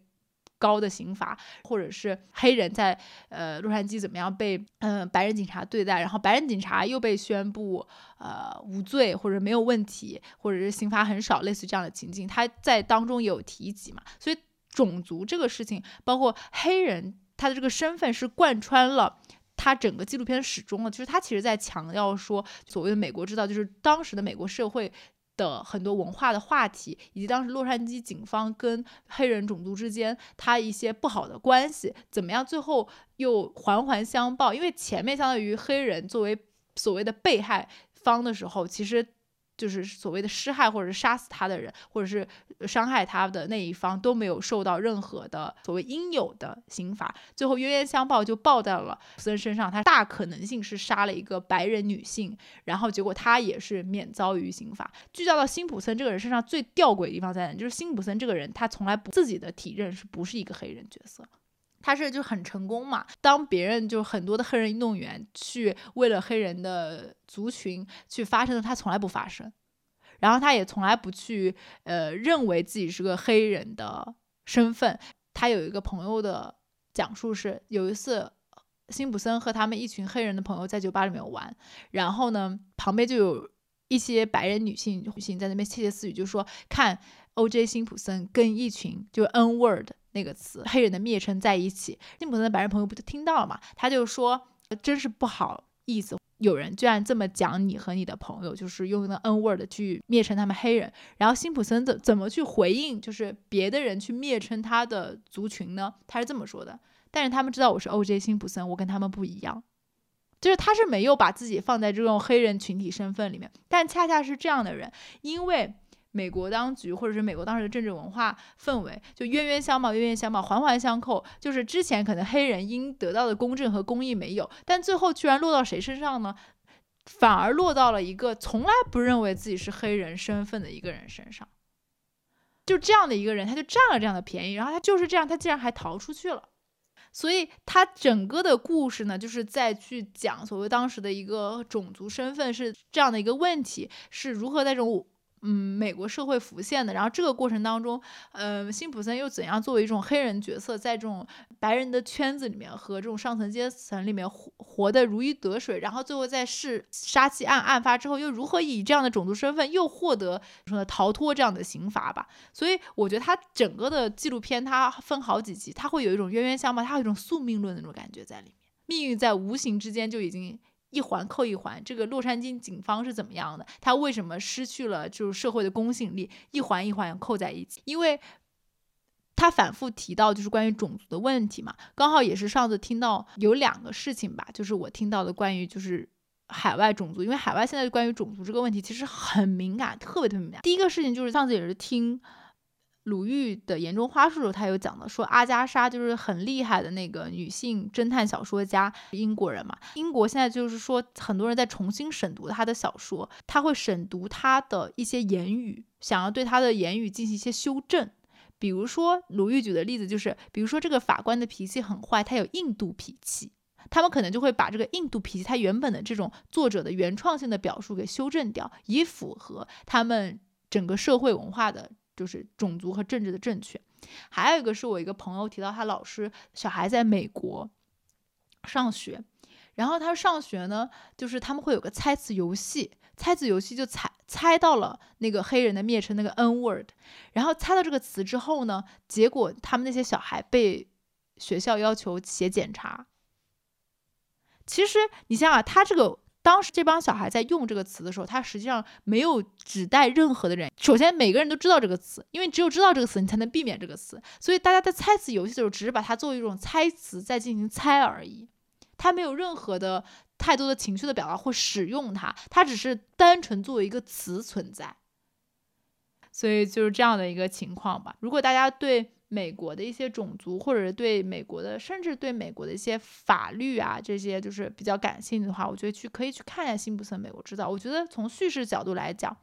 高的刑罚，或者是黑人在呃洛杉矶怎么样被嗯白人警察对待，然后白人警察又被宣布呃无罪或者没有问题，或者是刑罚很少，类似这样的情境，他在当中也有提及嘛？所以种族这个事情，包括黑人他的这个身份是贯穿了他整个纪录片始终的，就是他其实在强调说，所谓的美国制造，就是当时的美国社会。的很多文化的话题，以及当时洛杉矶警方跟黑人种族之间他一些不好的关系，怎么样？最后又环环相报，因为前面相当于黑人作为所谓的被害方的时候，其实。就是所谓的施害或者杀死他的人，或者是伤害他的那一方都没有受到任何的所谓应有的刑罚，最后冤冤相报就报在了普森身上。他大可能性是杀了一个白人女性，然后结果他也是免遭于刑罚。聚焦到辛普森这个人身上最吊诡的地方在哪？就是辛普森这个人他从来不自己的体认是不是一个黑人角色。他是就很成功嘛？当别人就很多的黑人运动员去为了黑人的族群去发声的，他从来不发声，然后他也从来不去呃认为自己是个黑人的身份。他有一个朋友的讲述是，有一次辛普森和他们一群黑人的朋友在酒吧里面玩，然后呢旁边就有一些白人女性女性在那边窃窃私语，就说看 O.J. 辛普森跟一群就 N word。那个词，黑人的蔑称在一起，辛普森的白人朋友不就听到了嘛？他就说，真是不好意思，有人居然这么讲你和你的朋友，就是用那 N word 去蔑称他们黑人。然后辛普森怎怎么去回应，就是别的人去蔑称他的族群呢？他是这么说的，但是他们知道我是 O.J. 辛普森，我跟他们不一样，就是他是没有把自己放在这种黑人群体身份里面，但恰恰是这样的人，因为。美国当局或者是美国当时的政治文化氛围，就冤冤相报，冤冤相报，环环相扣。就是之前可能黑人应得到的公正和公义没有，但最后居然落到谁身上呢？反而落到了一个从来不认为自己是黑人身份的一个人身上。就这样的一个人，他就占了这样的便宜，然后他就是这样，他竟然还逃出去了。所以他整个的故事呢，就是在去讲所谓当时的一个种族身份是这样的一个问题，是如何在这种。嗯，美国社会浮现的，然后这个过程当中，呃，辛普森又怎样作为一种黑人角色，在这种白人的圈子里面和这种上层阶层里面活活得如鱼得水，然后最后在是杀妻案案发之后，又如何以这样的种族身份又获得说逃脱这样的刑罚吧？所以我觉得他整个的纪录片它分好几集，它会有一种冤冤相报，它有一种宿命论的那种感觉在里面，命运在无形之间就已经。一环扣一环，这个洛杉矶警方是怎么样的？他为什么失去了就是社会的公信力？一环一环扣在一起，因为他反复提到就是关于种族的问题嘛。刚好也是上次听到有两个事情吧，就是我听到的关于就是海外种族，因为海外现在关于种族这个问题其实很敏感，特别特别敏感。第一个事情就是上次也是听。鲁豫的言中花树，他有讲的，说阿加莎就是很厉害的那个女性侦探小说家，英国人嘛。英国现在就是说，很多人在重新审读他的小说，他会审读他的一些言语，想要对他的言语进行一些修正。比如说，鲁豫举的例子就是，比如说这个法官的脾气很坏，他有印度脾气，他们可能就会把这个印度脾气他原本的这种作者的原创性的表述给修正掉，以符合他们整个社会文化的。就是种族和政治的正确，还有一个是我一个朋友提到，他老师小孩在美国上学，然后他上学呢，就是他们会有个猜词游戏，猜词游戏就猜猜到了那个黑人的蔑称那个 N word，然后猜到这个词之后呢，结果他们那些小孩被学校要求写检查。其实你想想，他这个当时这帮小孩在用这个词的时候，他实际上没有指代任何的人。首先，每个人都知道这个词，因为只有知道这个词，你才能避免这个词。所以大家在猜词游戏的时候，只是把它作为一种猜词在进行猜而已，他没有任何的太多的情绪的表达或使用它，它只是单纯作为一个词存在。所以就是这样的一个情况吧。如果大家对美国的一些种族，或者是对美国的，甚至对美国的一些法律啊，这些就是比较感兴趣的话，我觉得去可以去看一下辛普森《美国制造》。我觉得从叙事角度来讲。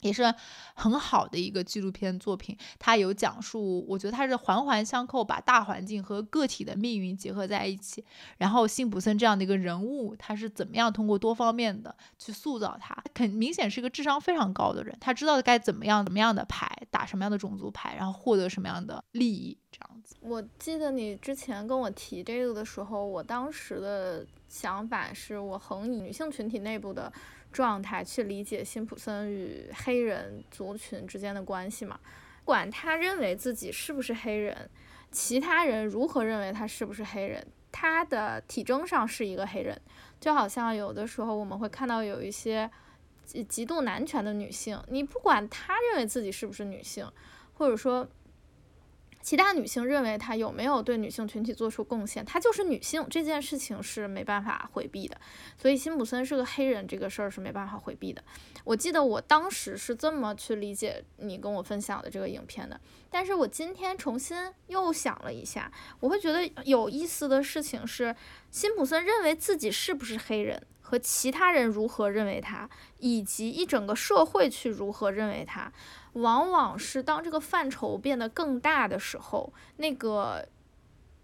也是很好的一个纪录片作品，它有讲述，我觉得它是环环相扣，把大环境和个体的命运结合在一起。然后辛普森这样的一个人物，他是怎么样通过多方面的去塑造他？很明显是一个智商非常高的人，他知道该怎么样怎么样的牌，打什么样的种族牌，然后获得什么样的利益，这样子。我记得你之前跟我提这个的时候，我当时的想法是我横以女性群体内部的。状态去理解辛普森与黑人族群之间的关系嘛？不管他认为自己是不是黑人，其他人如何认为他是不是黑人，他的体征上是一个黑人，就好像有的时候我们会看到有一些极极度男权的女性，你不管她认为自己是不是女性，或者说。其他女性认为她有没有对女性群体做出贡献，她就是女性这件事情是没办法回避的。所以辛普森是个黑人这个事儿是没办法回避的。我记得我当时是这么去理解你跟我分享的这个影片的，但是我今天重新又想了一下，我会觉得有意思的事情是，辛普森认为自己是不是黑人。和其他人如何认为他，以及一整个社会去如何认为他，往往是当这个范畴变得更大的时候，那个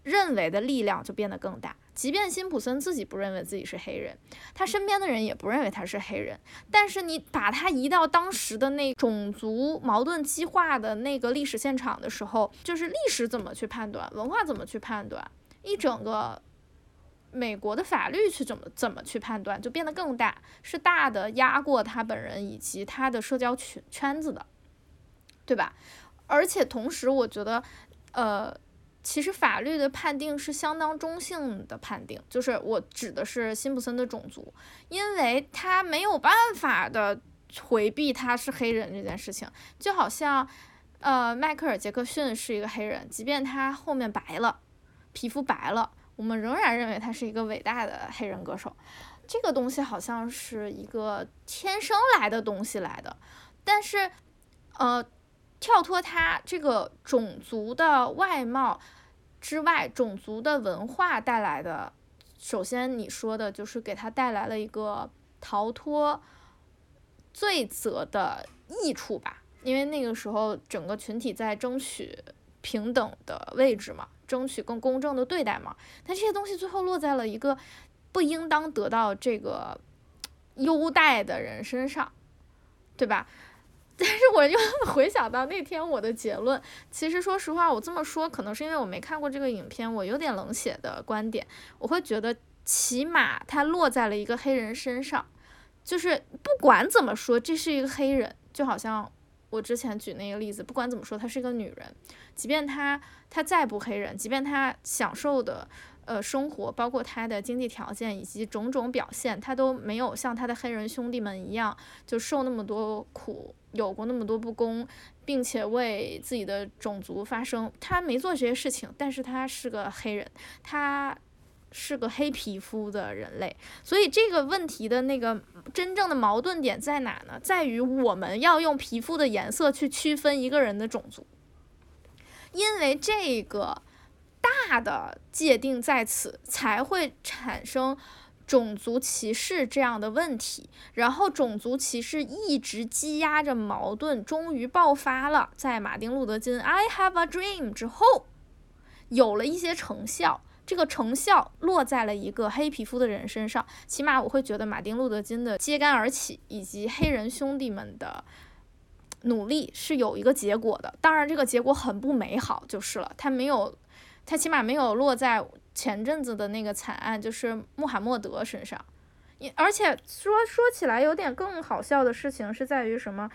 认为的力量就变得更大。即便辛普森自己不认为自己是黑人，他身边的人也不认为他是黑人，但是你把他移到当时的那种族矛盾激化的那个历史现场的时候，就是历史怎么去判断，文化怎么去判断，一整个。美国的法律去怎么怎么去判断，就变得更大，是大的压过他本人以及他的社交圈圈子的，对吧？而且同时，我觉得，呃，其实法律的判定是相当中性的判定，就是我指的是辛普森的种族，因为他没有办法的回避他是黑人这件事情，就好像，呃，迈克尔·杰克逊是一个黑人，即便他后面白了，皮肤白了。我们仍然认为他是一个伟大的黑人歌手，这个东西好像是一个天生来的东西来的，但是，呃，跳脱他这个种族的外貌之外，种族的文化带来的，首先你说的就是给他带来了一个逃脱罪责的益处吧，因为那个时候整个群体在争取平等的位置嘛。争取更公正的对待嘛？但这些东西最后落在了一个不应当得到这个优待的人身上，对吧？但是我又 回想到那天我的结论，其实说实话，我这么说可能是因为我没看过这个影片，我有点冷血的观点，我会觉得起码它落在了一个黑人身上，就是不管怎么说，这是一个黑人，就好像。我之前举那个例子，不管怎么说，她是一个女人，即便她她再不黑人，即便她享受的呃生活，包括她的经济条件以及种种表现，她都没有像她的黑人兄弟们一样，就受那么多苦，有过那么多不公，并且为自己的种族发声。她没做这些事情，但是她是个黑人，她。是个黑皮肤的人类，所以这个问题的那个真正的矛盾点在哪呢？在于我们要用皮肤的颜色去区分一个人的种族，因为这个大的界定在此，才会产生种族歧视这样的问题。然后种族歧视一直积压着矛盾，终于爆发了。在马丁路德金 “I have a dream” 之后，有了一些成效。这个成效落在了一个黑皮肤的人身上，起码我会觉得马丁路德金的揭竿而起，以及黑人兄弟们的努力是有一个结果的。当然，这个结果很不美好，就是了。他没有，他起码没有落在前阵子的那个惨案，就是穆罕默德身上。而且说说起来有点更好笑的事情是在于什么，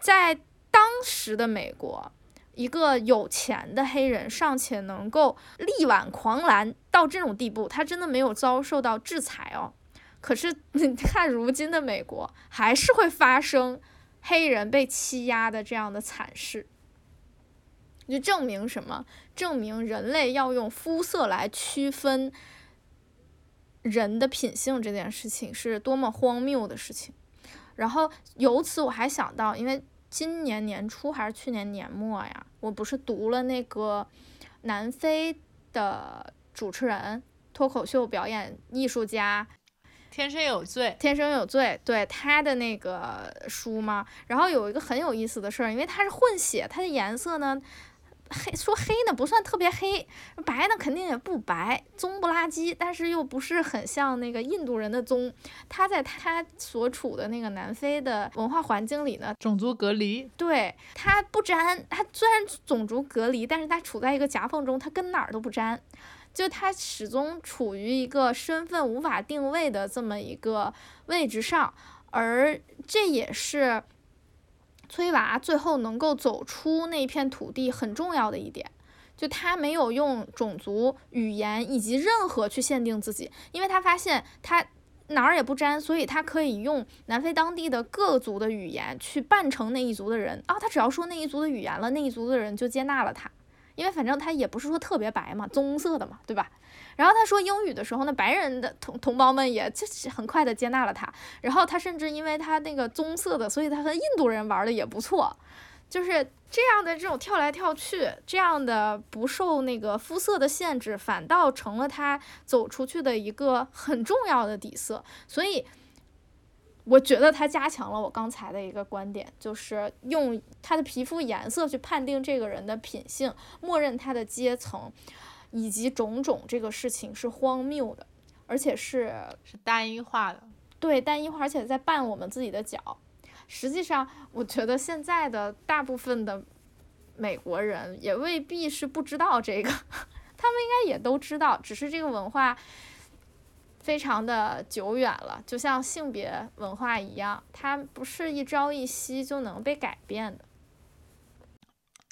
在当时的美国。一个有钱的黑人尚且能够力挽狂澜到这种地步，他真的没有遭受到制裁哦。可是 你看，如今的美国还是会发生黑人被欺压的这样的惨事，就证明什么？证明人类要用肤色来区分人的品性这件事情是多么荒谬的事情。然后由此我还想到，因为今年年初还是去年年末呀，我不是读了那个南非的主持人、脱口秀表演艺术家。天生有罪，天生有罪，对他的那个书吗？然后有一个很有意思的事儿，因为它是混血，它的颜色呢，黑说黑呢不算特别黑，白呢肯定也不白，棕不拉几，但是又不是很像那个印度人的棕。他在他所处的那个南非的文化环境里呢，种族隔离，对他不沾，他虽然种族隔离，但是他处在一个夹缝中，他跟哪儿都不沾。就他始终处于一个身份无法定位的这么一个位置上，而这也是崔娃最后能够走出那片土地很重要的一点。就他没有用种族、语言以及任何去限定自己，因为他发现他哪儿也不沾，所以他可以用南非当地的各族的语言去扮成那一族的人啊。他只要说那一族的语言了，那一族的人就接纳了他。因为反正他也不是说特别白嘛，棕色的嘛，对吧？然后他说英语的时候呢，白人的同同胞们也就是很快的接纳了他。然后他甚至因为他那个棕色的，所以他和印度人玩的也不错。就是这样的这种跳来跳去，这样的不受那个肤色的限制，反倒成了他走出去的一个很重要的底色。所以。我觉得他加强了我刚才的一个观点，就是用他的皮肤颜色去判定这个人的品性，默认他的阶层，以及种种这个事情是荒谬的，而且是是单一化的，对单一化，而且在绊我们自己的脚。实际上，我觉得现在的大部分的美国人也未必是不知道这个，他们应该也都知道，只是这个文化。非常的久远了，就像性别文化一样，它不是一朝一夕就能被改变的。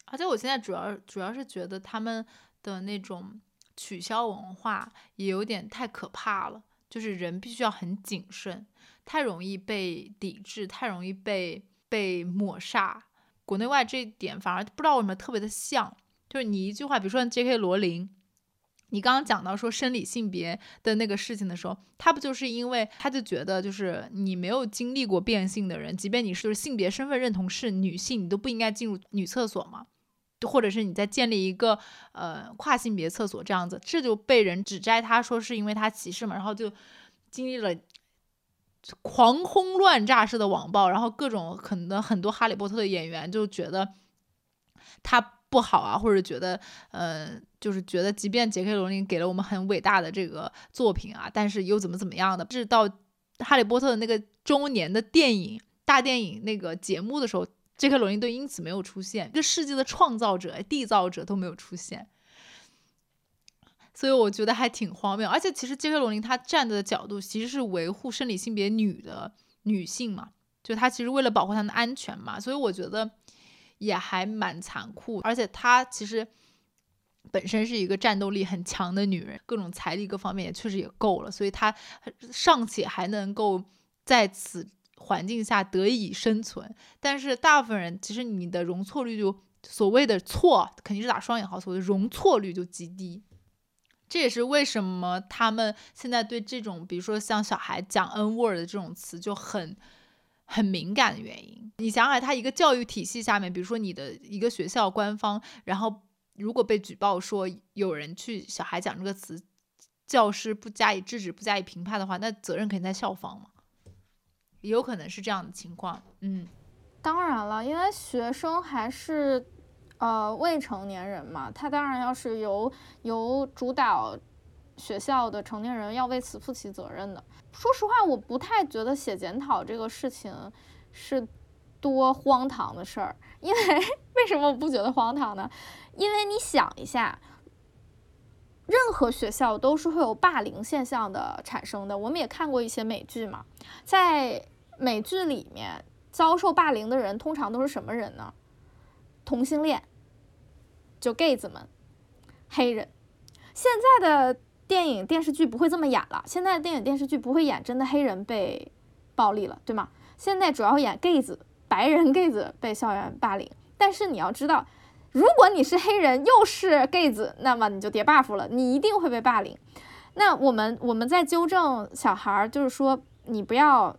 而且我现在主要主要是觉得他们的那种取消文化也有点太可怕了，就是人必须要很谨慎，太容易被抵制，太容易被被抹杀。国内外这一点反而不知道为什么特别的像，就是你一句话，比如说 J.K. 罗琳。你刚刚讲到说生理性别的那个事情的时候，他不就是因为他就觉得就是你没有经历过变性的人，即便你是就是性别身份认同是女性，你都不应该进入女厕所吗？或者是你在建立一个呃跨性别厕所这样子，这就被人指摘他说是因为他歧视嘛，然后就经历了狂轰乱炸式的网暴，然后各种可能很多哈利波特的演员就觉得他。不好啊，或者觉得，呃，就是觉得，即便杰克罗琳给了我们很伟大的这个作品啊，但是又怎么怎么样的？直到哈利波特的那个周年的电影大电影那个节目的时候，杰克罗琳都因此没有出现，这世界的创造者、缔造者都没有出现，所以我觉得还挺荒谬。而且其实杰克罗琳他站的角度其实是维护生理性别女的女性嘛，就他其实为了保护她的安全嘛，所以我觉得。也还蛮残酷，而且她其实本身是一个战斗力很强的女人，各种财力各方面也确实也够了，所以她尚且还能够在此环境下得以生存。但是大部分人其实你的容错率就所谓的错肯定是打双引号，所谓的容错率就极低。这也是为什么他们现在对这种比如说像小孩讲 N word 这种词就很。很敏感的原因，你想想，他一个教育体系下面，比如说你的一个学校官方，然后如果被举报说有人去小孩讲这个词，教师不加以制止、不加以评判的话，那责任肯定在校方嘛，也有可能是这样的情况。嗯，当然了，因为学生还是呃未成年人嘛，他当然要是由由主导。学校的成年人要为此负起责任的。说实话，我不太觉得写检讨这个事情是多荒唐的事儿。因为 为什么我不觉得荒唐呢？因为你想一下，任何学校都是会有霸凌现象的产生的。我们也看过一些美剧嘛，在美剧里面遭受霸凌的人通常都是什么人呢？同性恋，就 gay 子们，黑人。现在的。电影电视剧不会这么演了，现在的电影电视剧不会演真的黑人被暴力了，对吗？现在主要演 gay 子，白人 gay 子被校园霸凌。但是你要知道，如果你是黑人又是 gay 子，那么你就叠 buff 了，你一定会被霸凌。那我们我们在纠正小孩儿，就是说你不要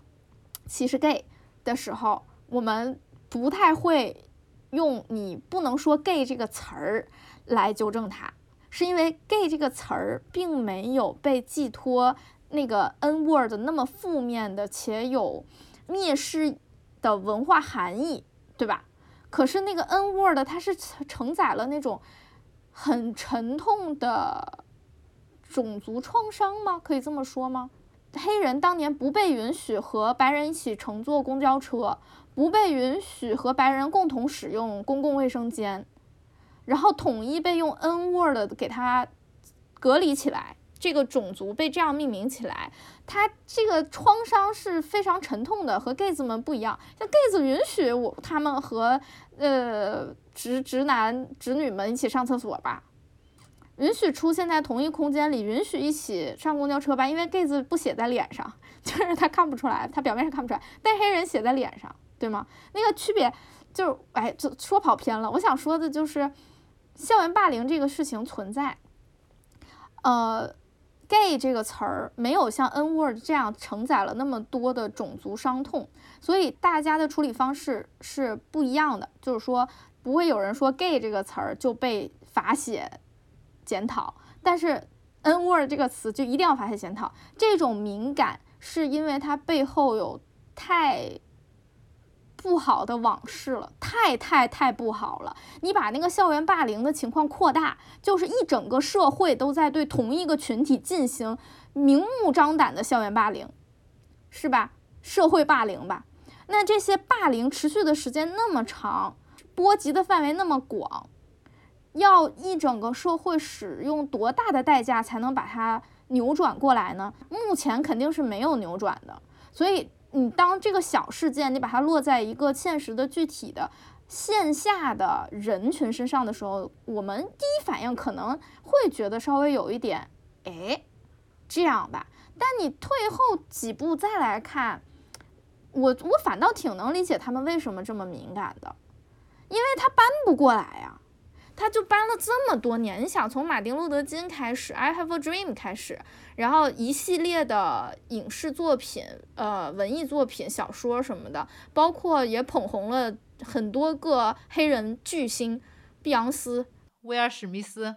歧视 gay 的时候，我们不太会用你不能说 gay 这个词儿来纠正他，是因为 gay 这个词儿并没有被寄托那个 n word 那么负面的且有蔑视的文化含义，对吧？可是那个 n word 它是承载了那种很沉痛的种族创伤吗？可以这么说吗？黑人当年不被允许和白人一起乘坐公交车，不被允许和白人共同使用公共卫生间，然后统一被用 N word 给他隔离起来，这个种族被这样命名起来，他这个创伤是非常沉痛的，和 gay 子们不一样。像 gay 子允许我他们和呃直直男直女们一起上厕所吧。允许出现在同一空间里，允许一起上公交车吧，因为 gay 字不写在脸上，就是他看不出来，他表面上看不出来，但黑人写在脸上，对吗？那个区别就是，哎，就说跑偏了。我想说的就是，校园霸凌这个事情存在，呃，gay 这个词儿没有像 n word 这样承载了那么多的种族伤痛，所以大家的处理方式是不一样的。就是说，不会有人说 gay 这个词儿就被罚写。检讨，但是 N word 这个词就一定要发现检讨。这种敏感是因为它背后有太不好的往事了，太太太不好了。你把那个校园霸凌的情况扩大，就是一整个社会都在对同一个群体进行明目张胆的校园霸凌，是吧？社会霸凌吧。那这些霸凌持续的时间那么长，波及的范围那么广。要一整个社会使用多大的代价才能把它扭转过来呢？目前肯定是没有扭转的。所以你当这个小事件，你把它落在一个现实的具体的线下的人群身上的时候，我们第一反应可能会觉得稍微有一点，哎，这样吧。但你退后几步再来看，我我反倒挺能理解他们为什么这么敏感的，因为他搬不过来呀。他就搬了这么多年，你想从马丁路德金开始，《I Have a Dream》开始，然后一系列的影视作品、呃文艺作品、小说什么的，包括也捧红了很多个黑人巨星，碧昂斯、威尔史密斯、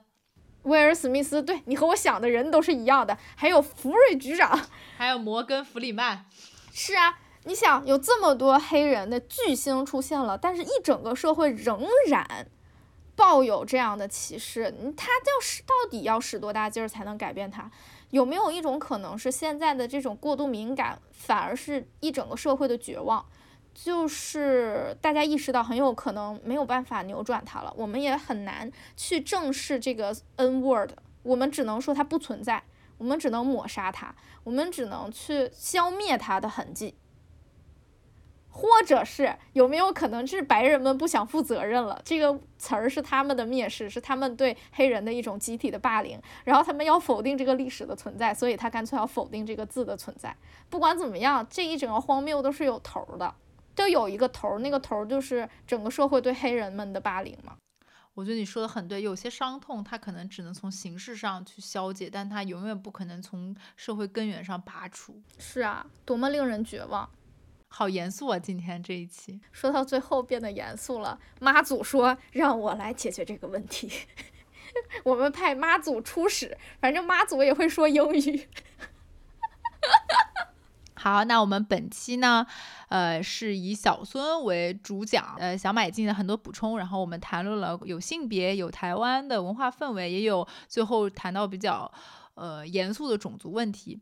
威尔史密斯，对你和我想的人都是一样的，还有福瑞局长，还有摩根弗里曼，是啊，你想有这么多黑人的巨星出现了，但是一整个社会仍然。抱有这样的歧视，他要使到底要使多大劲儿才能改变他？有没有一种可能是现在的这种过度敏感，反而是一整个社会的绝望？就是大家意识到很有可能没有办法扭转它了，我们也很难去正视这个 N word，我们只能说它不存在，我们只能抹杀它，我们只能去消灭它的痕迹。或者是有没有可能是白人们不想负责任了？这个词儿是他们的蔑视，是他们对黑人的一种集体的霸凌，然后他们要否定这个历史的存在，所以他干脆要否定这个字的存在。不管怎么样，这一整个荒谬都是有头的，都有一个头，那个头就是整个社会对黑人们的霸凌嘛。我觉得你说的很对，有些伤痛它可能只能从形式上去消解，但它永远不可能从社会根源上拔除。是啊，多么令人绝望。好严肃啊！今天这一期说到最后变得严肃了。妈祖说让我来解决这个问题，我们派妈祖出使，反正妈祖也会说英语。好，那我们本期呢，呃，是以小孙为主讲，呃，小马也进行了很多补充，然后我们谈论了有性别、有台湾的文化氛围，也有最后谈到比较呃严肃的种族问题。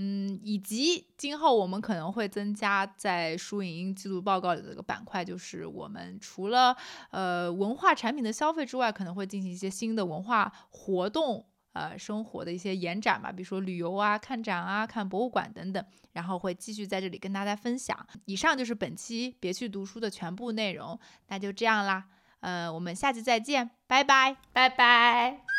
嗯，以及今后我们可能会增加在书影音记录报告里的这个板块，就是我们除了呃文化产品的消费之外，可能会进行一些新的文化活动，呃生活的一些延展吧，比如说旅游啊、看展啊、看博物馆等等，然后会继续在这里跟大家分享。以上就是本期别去读书的全部内容，那就这样啦，呃，我们下期再见，拜拜，拜拜。